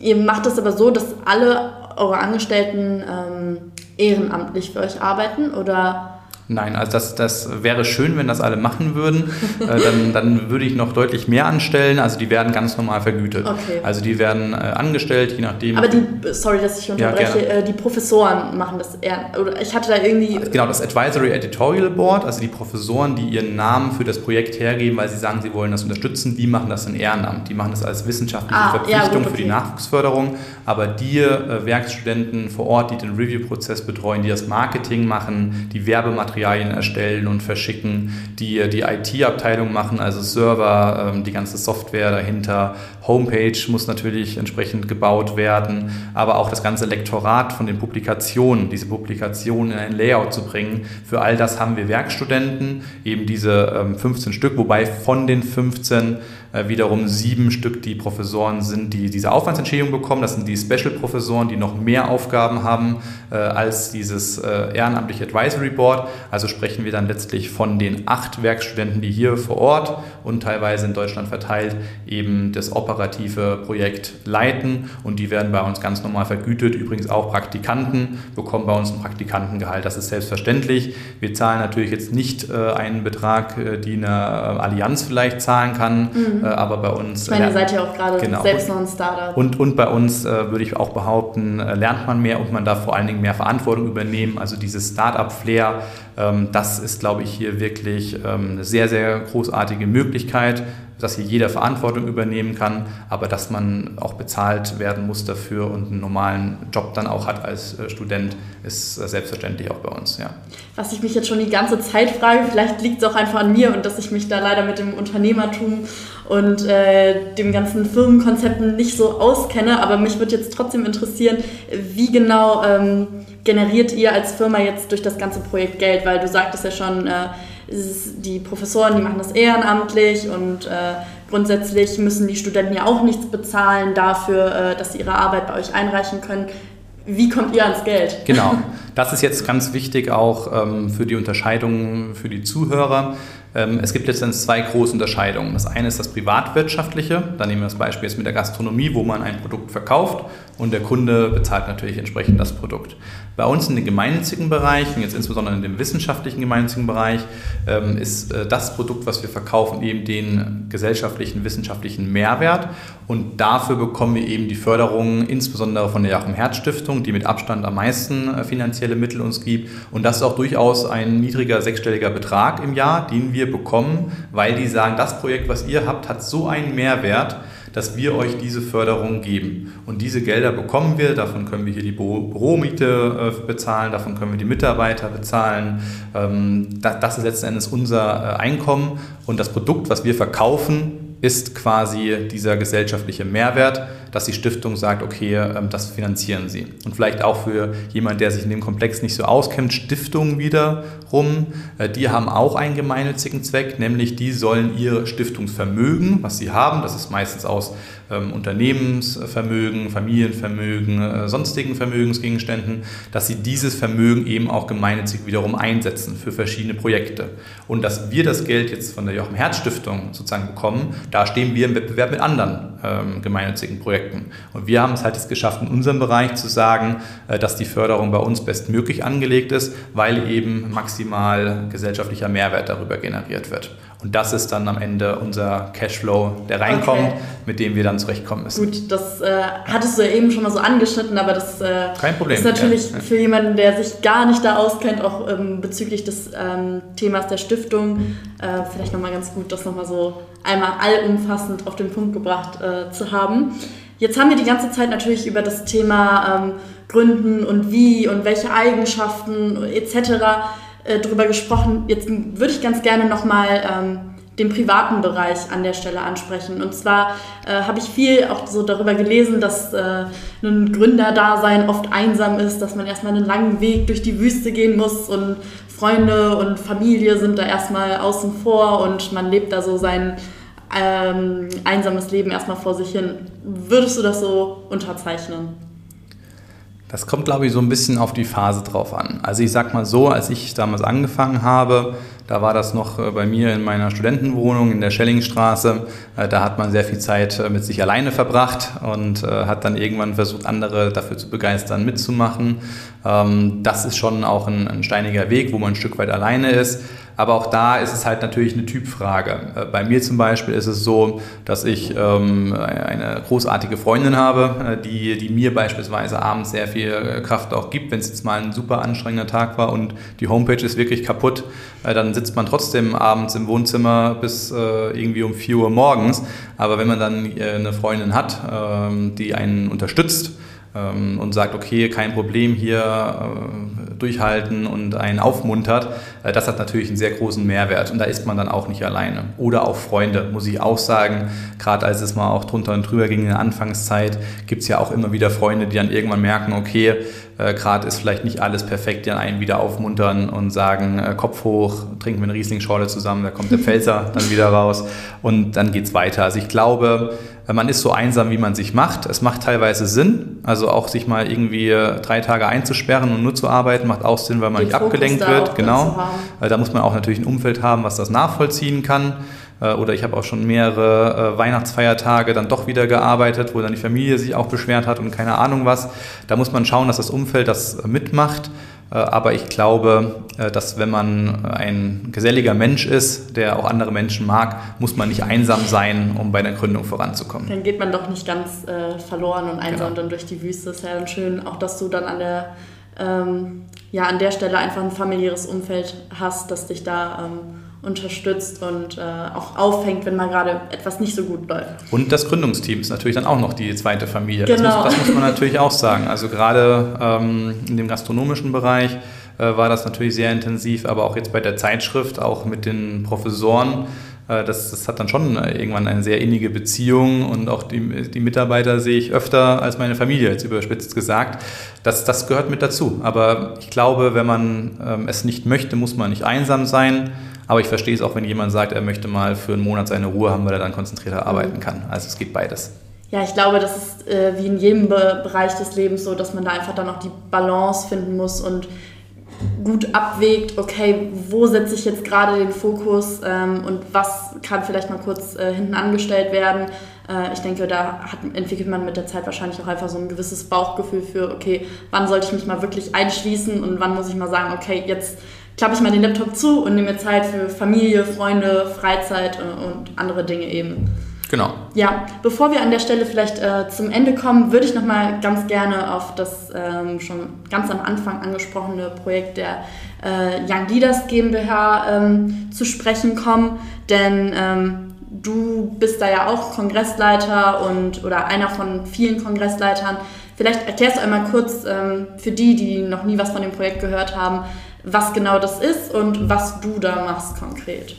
ihr macht es aber so, dass alle eure Angestellten ähm, ehrenamtlich für euch arbeiten oder Nein, also das, das wäre schön, wenn das alle machen würden. [LAUGHS] äh, dann, dann würde ich noch deutlich mehr anstellen. Also die werden ganz normal vergütet. Okay. Also die werden äh, angestellt, je nachdem. Aber die, sorry, dass ich unterbreche, ja, äh, die Professoren machen das eher. Oder ich hatte da irgendwie. Genau, das Advisory Editorial Board, also die Professoren, die ihren Namen für das Projekt hergeben, weil sie sagen, sie wollen das unterstützen, die machen das in Ehrenamt. Die machen das als wissenschaftliche ah, Verpflichtung ja, gut, okay. für die Nachwuchsförderung. Aber die äh, Werkstudenten vor Ort, die den Review-Prozess betreuen, die das Marketing machen, die Werbematerialien Materialien erstellen und verschicken, die die IT-Abteilung machen, also Server, ähm, die ganze Software dahinter. Homepage muss natürlich entsprechend gebaut werden, aber auch das ganze Lektorat von den Publikationen, diese Publikationen in ein Layout zu bringen. Für all das haben wir Werkstudenten, eben diese 15 ähm, Stück, wobei von den 15 äh, wiederum sieben Stück die Professoren sind, die diese Aufwandsentschädigung bekommen. Das sind die Special-Professoren, die noch mehr Aufgaben haben äh, als dieses äh, ehrenamtliche Advisory Board. Also sprechen wir dann letztlich von den acht Werkstudenten, die hier vor Ort und teilweise in Deutschland verteilt eben das operative Projekt leiten und die werden bei uns ganz normal vergütet. Übrigens auch Praktikanten bekommen bei uns ein Praktikantengehalt. Das ist selbstverständlich. Wir zahlen natürlich jetzt nicht äh, einen Betrag, äh, die eine Allianz vielleicht zahlen kann, mhm. Äh, aber bei uns. Ich meine, ihr seid ja auch gerade genau. selbst noch ein Startup. Und, und bei uns äh, würde ich auch behaupten, äh, lernt man mehr und man darf vor allen Dingen mehr Verantwortung übernehmen. Also dieses Startup-Flair ähm, das ist, glaube ich, hier wirklich ähm, eine sehr, sehr großartige Möglichkeit, dass hier jeder Verantwortung übernehmen kann, aber dass man auch bezahlt werden muss dafür und einen normalen Job dann auch hat als äh, Student, ist äh, selbstverständlich auch bei uns. Ja. Was ich mich jetzt schon die ganze Zeit frage, vielleicht liegt es auch einfach an mir und dass ich mich da leider mit dem Unternehmertum und äh, dem ganzen Firmenkonzepten nicht so auskenne, aber mich würde jetzt trotzdem interessieren, wie genau ähm, generiert ihr als Firma jetzt durch das ganze Projekt Geld? Weil du sagtest ja schon, äh, die Professoren, die machen das ehrenamtlich und äh, grundsätzlich müssen die Studenten ja auch nichts bezahlen dafür, äh, dass sie ihre Arbeit bei euch einreichen können. Wie kommt ihr ans Geld? Genau, das ist jetzt ganz wichtig auch ähm, für die Unterscheidung für die Zuhörer. Ähm, es gibt letztendlich zwei große Unterscheidungen. Das eine ist das privatwirtschaftliche. Da nehmen wir das Beispiel jetzt mit der Gastronomie, wo man ein Produkt verkauft und der Kunde bezahlt natürlich entsprechend das Produkt. Bei uns in den gemeinnützigen Bereichen, jetzt insbesondere in dem wissenschaftlichen gemeinnützigen Bereich, ähm, ist äh, das Produkt, was wir verkaufen, eben den gesellschaftlichen, wissenschaftlichen Mehrwert. Und dafür bekommen wir eben die Förderung, insbesondere von der Joachim Herz Stiftung, die mit Abstand am meisten äh, finanzielle Mittel uns gibt. Und das ist auch durchaus ein niedriger sechsstelliger Betrag im Jahr, den wir bekommen, weil die sagen, das Projekt, was ihr habt, hat so einen Mehrwert, dass wir euch diese Förderung geben. Und diese Gelder bekommen wir, davon können wir hier die Büromiete äh, bezahlen, davon können wir die Mitarbeiter bezahlen. Ähm, das ist letzten Endes unser äh, Einkommen und das Produkt, was wir verkaufen, ist quasi dieser gesellschaftliche Mehrwert, dass die Stiftung sagt, okay, ähm, das finanzieren sie. Und vielleicht auch für jemand, der sich in dem Komplex nicht so auskennt, Stiftungen wiederum, äh, die haben auch einen gemeinnützigen Zweck, nämlich die sollen ihr Stiftungsvermögen, was sie haben, das ist meistens aus ähm, Unternehmensvermögen, Familienvermögen, äh, sonstigen Vermögensgegenständen, dass sie dieses Vermögen eben auch gemeinnützig wiederum einsetzen für verschiedene Projekte. Und dass wir das Geld jetzt von der Joachim Herz Stiftung sozusagen bekommen, da stehen wir im Wettbewerb mit anderen ähm, gemeinnützigen Projekten. Und wir haben es halt jetzt geschafft, in unserem Bereich zu sagen, äh, dass die Förderung bei uns bestmöglich angelegt ist, weil eben maximal gesellschaftlicher Mehrwert darüber generiert wird. Und das ist dann am Ende unser Cashflow, der reinkommt, okay. mit dem wir dann zurechtkommen müssen. Gut, das äh, hattest du ja eben schon mal so angeschnitten, aber das äh, Kein Problem. ist natürlich ja. für jemanden, der sich gar nicht da auskennt, auch ähm, bezüglich des ähm, Themas der Stiftung, äh, vielleicht nochmal ganz gut, das nochmal so einmal allumfassend auf den Punkt gebracht äh, zu haben. Jetzt haben wir die ganze Zeit natürlich über das Thema ähm, Gründen und wie und welche Eigenschaften etc äh, drüber gesprochen. Jetzt würde ich ganz gerne nochmal ähm, den privaten Bereich an der Stelle ansprechen. Und zwar äh, habe ich viel auch so darüber gelesen, dass äh, ein Gründerdasein oft einsam ist, dass man erstmal einen langen Weg durch die Wüste gehen muss und Freunde und Familie sind da erstmal außen vor und man lebt da so sein ähm, einsames Leben erstmal vor sich hin. Würdest du das so unterzeichnen? Das kommt, glaube ich, so ein bisschen auf die Phase drauf an. Also ich sag mal so, als ich damals angefangen habe, da war das noch äh, bei mir in meiner Studentenwohnung in der Schellingstraße. Äh, da hat man sehr viel Zeit äh, mit sich alleine verbracht und hat dann irgendwann versucht, andere dafür zu begeistern, mitzumachen. Ähm, das ist schon auch ein steiniger Weg, wo man ein Stück weit alleine ist. Aber auch da ist es halt natürlich eine Typfrage. Äh, bei mir zum Beispiel ist es so, dass ich ähm, eine großartige Freundin habe, äh, die, die mir beispielsweise abends sehr viel äh, Kraft auch gibt. Wenn es jetzt mal ein super anstrengender Tag war und die Homepage ist wirklich kaputt, dann sitzt man trotzdem abends im Wohnzimmer bis irgendwie um 4 Uhr morgens. Aber wenn man dann eine Freundin hat, ähm, die einen unterstützt, ähm, und sagt, okay, kein Problem hier äh, durchhalten und einen aufmuntert, äh, das hat natürlich einen sehr großen Mehrwert und da ist man dann auch nicht alleine. Oder auch Freunde, muss ich auch sagen, gerade als es mal auch drunter und drüber ging in der Anfangszeit, gibt es ja auch immer wieder Freunde, die dann irgendwann merken, okay, äh, gerade ist vielleicht nicht alles perfekt, die dann einen wieder aufmuntern und sagen, äh, Kopf hoch, trinken wir eine Riesling-Schorle zusammen, da kommt der [LAUGHS] Pfälzer dann wieder raus und dann geht es weiter. Also ich glaube, man ist so einsam, wie man sich macht. Es macht teilweise Sinn, also auch sich mal irgendwie äh, drei Tage einzusperren und nur zu arbeiten, macht auch Sinn, weil man Den nicht Fokus abgelenkt wird. Genau. Da muss man auch natürlich ein Umfeld haben, was das nachvollziehen kann. Äh, oder ich habe auch schon mehrere äh, Weihnachtsfeiertage dann doch wieder gearbeitet, wo dann die Familie sich auch beschwert hat und keine Ahnung was. Da muss man schauen, dass das Umfeld das mitmacht. Äh, aber ich glaube, äh, dass wenn man ein geselliger Mensch ist, der auch andere Menschen mag, muss man nicht einsam sein, um bei der Gründung voranzukommen. Dann geht man doch nicht ganz äh, verloren und einsam genau. dann durch die Wüste. Ist ja dann schön, auch dass du dann an der, ähm, ja, an der Stelle einfach ein familiäres Umfeld hast, das dich da ähm, unterstützt und äh, auch auffängt, wenn mal gerade etwas nicht so gut läuft. Und das Gründungsteam ist natürlich dann auch noch die zweite Familie. Genau. Das, muss, das muss man [LAUGHS] natürlich auch sagen. Also gerade ähm, in dem gastronomischen Bereich äh, war das natürlich sehr intensiv, aber auch jetzt bei der Zeitschrift, auch mit den Professoren. Äh, das, das, hat dann schon äh, irgendwann eine sehr innige Beziehung und auch die, die Mitarbeiter sehe ich öfter als meine Familie, jetzt überspitzt gesagt. Das, das gehört mit dazu. Aber ich glaube, wenn man ähm, es nicht möchte, muss man nicht einsam sein. Aber ich verstehe es auch, wenn jemand sagt, er möchte mal für einen Monat seine Ruhe haben, weil er dann konzentrierter arbeiten kann. Also es geht beides. Ja, ich glaube, das ist äh, wie in jedem Be Bereich des Lebens so, dass man da einfach dann auch die Balance finden muss und gut abwägt, okay, wo setze ich jetzt gerade den Fokus ähm, und was kann vielleicht mal kurz äh, hinten angestellt werden. Äh, ich denke, da hat, entwickelt man mit der Zeit wahrscheinlich auch einfach so ein gewisses Bauchgefühl für, okay, wann sollte ich mich mal wirklich einschließen und wann muss ich mal sagen, okay, jetzt klappe ich mal den Laptop zu und nehme mir Zeit für Familie, Freunde, Freizeit und, und andere Dinge eben. Genau. Ja, bevor wir an der Stelle vielleicht äh, zum Ende kommen, würde ich noch mal ganz gerne auf das ähm, schon ganz am Anfang angesprochene Projekt der äh, Young Leaders GmbH ähm, zu sprechen kommen. Denn ähm, du bist da ja auch Kongressleiter und oder einer von vielen Kongressleitern. Vielleicht erklärst du einmal kurz ähm, für die, die noch nie was von dem Projekt gehört haben, was genau das ist und was du da machst konkret.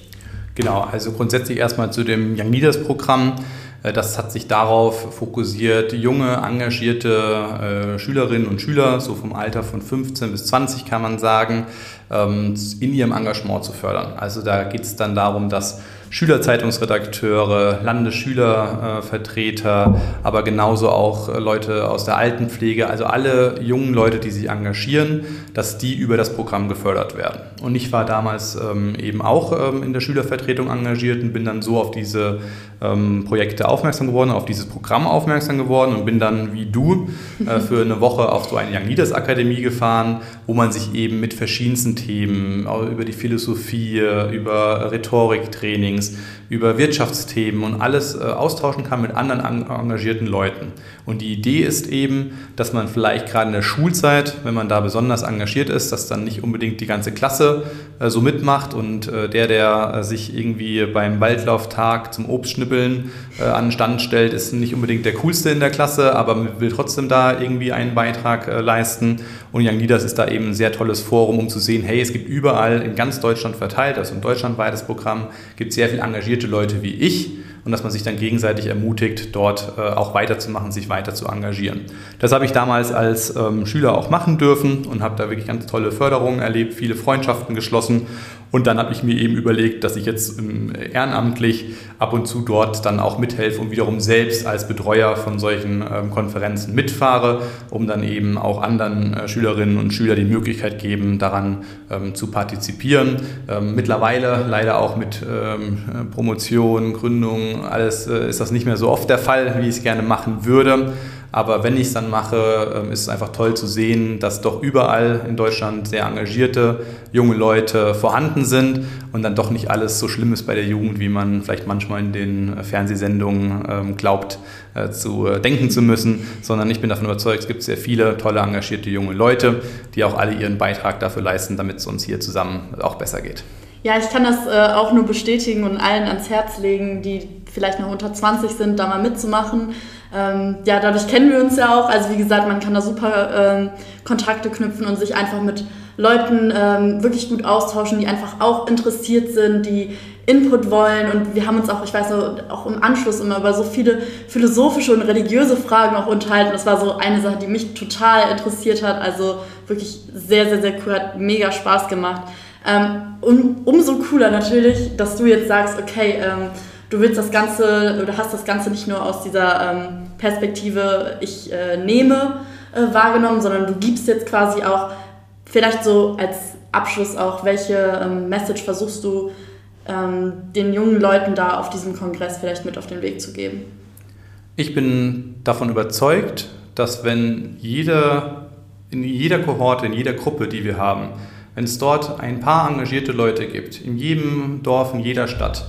Genau, also grundsätzlich erstmal zu dem Young Leaders Programm. Äh, das hat sich darauf fokussiert, junge, engagierte äh, Schülerinnen und Schüler, so vom Alter von 15 bis 20 kann man sagen, ähm, in ihrem Engagement zu fördern. Also da geht es dann darum, dass Schülerzeitungsredakteure, Landesschülervertreter, aber genauso auch äh, Leute aus der Altenpflege, also alle jungen Leute, die sich engagieren, dass die über das Programm gefördert werden. Und ich war damals ähm, eben auch ähm, in der Schülervertretung engagiert und bin dann so auf diese ähm, Projekte aufmerksam geworden, auf dieses Programm aufmerksam geworden und bin dann wie du äh, [LAUGHS] für eine Woche auf so eine Young Leaders Akademie gefahren, wo man sich eben mit verschiedensten Themen über die Philosophie, über Rhetoriktrainings, über Wirtschaftsthemen und alles äh, austauschen kann mit anderen engagierten Leuten. Und die Idee ist eben, dass man vielleicht gerade in der Schulzeit, wenn man da besonders engagiert ist, dass dann nicht unbedingt die ganze Klasse äh, so mitmacht und äh, der, der sich irgendwie beim Waldlauftag zum Obstschnippeln an den Stand stellt, ist nicht unbedingt der coolste in der Klasse, aber will trotzdem da irgendwie einen Beitrag leisten. Und Young Leaders ist da eben ein sehr tolles Forum, um zu sehen, hey, es gibt überall in ganz Deutschland verteilt, also ein deutschlandweites Programm, gibt sehr viel engagierte Leute wie ich und dass man sich dann gegenseitig ermutigt, dort äh, auch weiterzumachen, sich weiter zu engagieren. Das habe ich damals als ähm, Schüler auch machen dürfen und habe da wirklich ganz tolle Förderungen erlebt, viele Freundschaften geschlossen und dann habe ich mir eben überlegt, dass ich jetzt ähm, ehrenamtlich ab und zu dort dann auch mithelfe und wiederum selbst als Betreuer von solchen ähm, Konferenzen mitfahre, um dann eben auch anderen äh, Schülerinnen und Schülern die Möglichkeit geben, daran ähm, zu partizipieren. mittlerweile leider auch mit Promotion, Gründung, alles äh, ist das nicht mehr so oft der Fall, wie ich es gerne machen würde. Aber wenn ich es dann mache, ähm, ist es einfach toll zu sehen, dass doch überall in Deutschland sehr engagierte junge Leute vorhanden sind und dann doch nicht alles so schlimm ist bei der Jugend, wie man vielleicht manchmal in den Fernsehsendungen ähm, glaubt äh, zu äh, denken zu müssen, sondern ich bin davon überzeugt, es gibt sehr viele tolle engagierte junge Leute, die auch alle ihren Beitrag dafür leisten, damit es uns hier zusammen auch besser geht. Ja, ich kann das äh, auch nur bestätigen und allen ans Herz legen, die vielleicht noch unter 20 sind, da mal mitzumachen. Ähm, ja, dadurch kennen wir uns ja auch. Also wie gesagt, man kann da super ähm, Kontakte knüpfen und sich einfach mit Leuten ähm, wirklich gut austauschen, die einfach auch interessiert sind, die Input wollen. Und wir haben uns auch, ich weiß so, auch im Anschluss immer über so viele philosophische und religiöse Fragen auch unterhalten. Das war so eine Sache, die mich total interessiert hat. Also wirklich sehr, sehr, sehr cool, hat mega Spaß gemacht. Ähm, und umso cooler natürlich, dass du jetzt sagst, okay, ähm, du willst das Ganze oder hast das Ganze nicht nur aus dieser ähm, Perspektive, ich äh, nehme, äh, wahrgenommen, sondern du gibst jetzt quasi auch vielleicht so als Abschluss auch, welche ähm, Message versuchst du ähm, den jungen Leuten da auf diesem Kongress vielleicht mit auf den Weg zu geben? Ich bin davon überzeugt, dass wenn jeder, in jeder Kohorte, in jeder Gruppe, die wir haben, wenn es dort ein paar engagierte Leute gibt, in jedem Dorf, in jeder Stadt,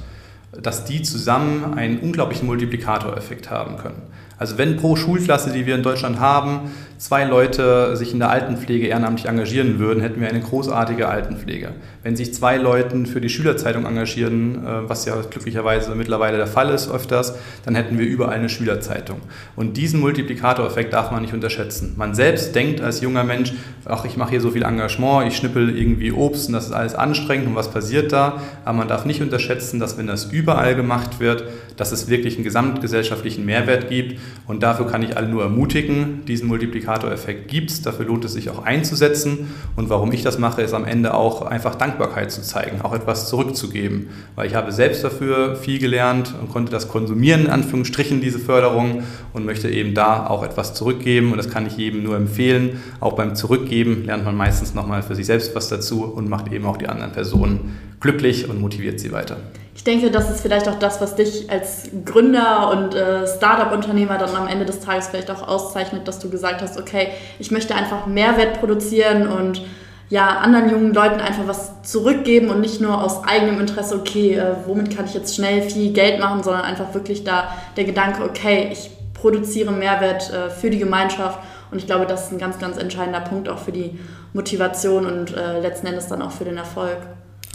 dass die zusammen einen unglaublichen Multiplikatoreffekt haben können. Also wenn pro Schulklasse, die wir in Deutschland haben, zwei Leute sich in der Altenpflege ehrenamtlich engagieren würden, hätten wir eine großartige Altenpflege. Wenn sich zwei Leute für die Schülerzeitung engagieren, äh, was ja glücklicherweise mittlerweile der Fall ist öfters, dann hätten wir überall eine Schülerzeitung. Und diesen Multiplikatoreffekt darf man nicht unterschätzen. Man selbst denkt als junger Mensch, ach, ich mache hier so viel Engagement, ich schnippel irgendwie Obst und das ist alles anstrengend und was passiert da? Aber man darf nicht unterschätzen, dass wenn das überall gemacht wird, dass es wirklich einen gesamtgesellschaftlichen Mehrwert gibt und dafür kann ich alle nur ermutigen, diesen Multiplikatoreffekt gibt es, dafür lohnt es sich auch einzusetzen. Und warum ich das mache, ist am Ende auch einfach Dankbarkeit zu zeigen, auch etwas zurückzugeben. Weil ich habe selbst dafür viel gelernt und konnte das konsumieren, in Anführungsstrichen, diese Förderung und möchte eben da auch etwas zurückgeben. Und das kann ich jedem nur empfehlen. Auch beim Zurückgeben lernt man meistens nochmal für sich selbst was dazu und macht eben auch die anderen Personen glücklich und motiviert sie weiter. Ich denke, das ist vielleicht auch das, was dich als Gründer und äh, Startup-Unternehmer dann am Ende des Tages vielleicht auch auszeichnet, dass du gesagt hast, okay, ich möchte einfach Mehrwert produzieren und ja, anderen jungen Leuten einfach was zurückgeben und nicht nur aus eigenem Interesse, okay, äh, womit kann ich jetzt schnell viel Geld machen, sondern einfach wirklich da der Gedanke, okay, ich produziere Mehrwert äh, für die Gemeinschaft und ich glaube, das ist ein ganz, ganz entscheidender Punkt auch für die Motivation und äh, letzten Endes dann auch für den Erfolg.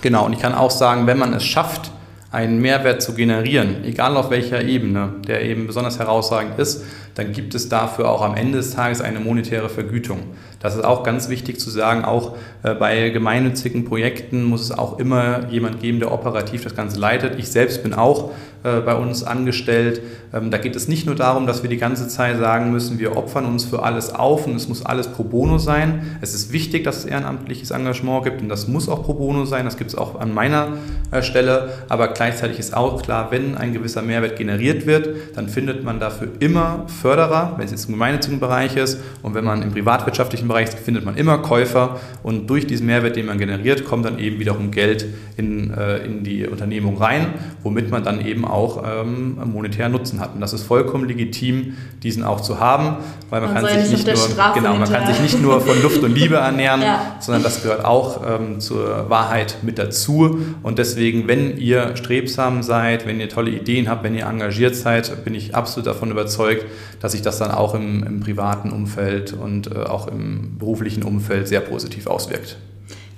Genau, und ich kann auch sagen, wenn man es schafft, einen Mehrwert zu generieren, egal auf welcher Ebene, der eben besonders herausragend ist, dann gibt es dafür auch am Ende des Tages eine monetäre Vergütung. Das ist auch ganz wichtig zu sagen. Auch äh, bei gemeinnützigen Projekten muss es auch immer jemand geben, der operativ das Ganze leitet. Ich selbst bin auch äh, bei uns angestellt. Ähm, da geht es nicht nur darum, dass wir die ganze Zeit sagen müssen, wir opfern uns für alles auf und es muss alles pro bono sein. Es ist wichtig, dass es ehrenamtliches Engagement gibt und das muss auch pro bono sein. Das gibt es auch an meiner äh, Stelle. Aber gleichzeitig ist auch klar, wenn ein gewisser Mehrwert generiert wird, dann findet man dafür immer Förderer, wenn es jetzt im gemeinnützigen Bereich ist und wenn man im privatwirtschaftlichen Bereich ist, findet man immer Käufer und durch diesen Mehrwert, den man generiert, kommt dann eben wiederum Geld in, äh, in die Unternehmung rein, womit man dann eben auch ähm, monetären Nutzen hat. Und das ist vollkommen legitim, diesen auch zu haben, weil man, man kann sich nicht nur genau, man kann sich nicht nur von Luft und Liebe [LAUGHS] ernähren, ja. sondern das gehört auch ähm, zur Wahrheit mit dazu. Und deswegen, wenn ihr strebsam seid, wenn ihr tolle Ideen habt, wenn ihr engagiert seid, bin ich absolut davon überzeugt, dass sich das dann auch im, im privaten Umfeld und äh, auch im beruflichen Umfeld sehr positiv auswirkt.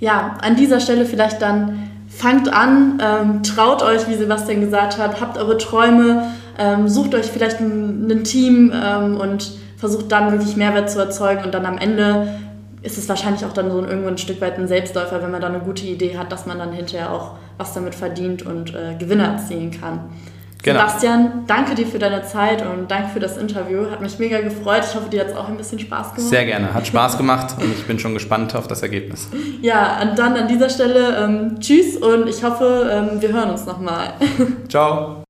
Ja, an dieser Stelle vielleicht dann fangt an, ähm, traut euch, wie Sebastian gesagt hat, habt eure Träume, ähm, sucht euch vielleicht ein, ein Team ähm, und versucht dann wirklich Mehrwert zu erzeugen und dann am Ende ist es wahrscheinlich auch dann so ein, irgendwo ein Stück weit ein Selbstläufer, wenn man dann eine gute Idee hat, dass man dann hinterher auch was damit verdient und äh, Gewinne erzielen kann. Genau. Sebastian, danke dir für deine Zeit und danke für das Interview. Hat mich mega gefreut. Ich hoffe, dir hat es auch ein bisschen Spaß gemacht. Sehr gerne. Hat Spaß gemacht und ich bin schon gespannt auf das Ergebnis. Ja, und dann an dieser Stelle ähm, tschüss und ich hoffe, ähm, wir hören uns nochmal. Ciao.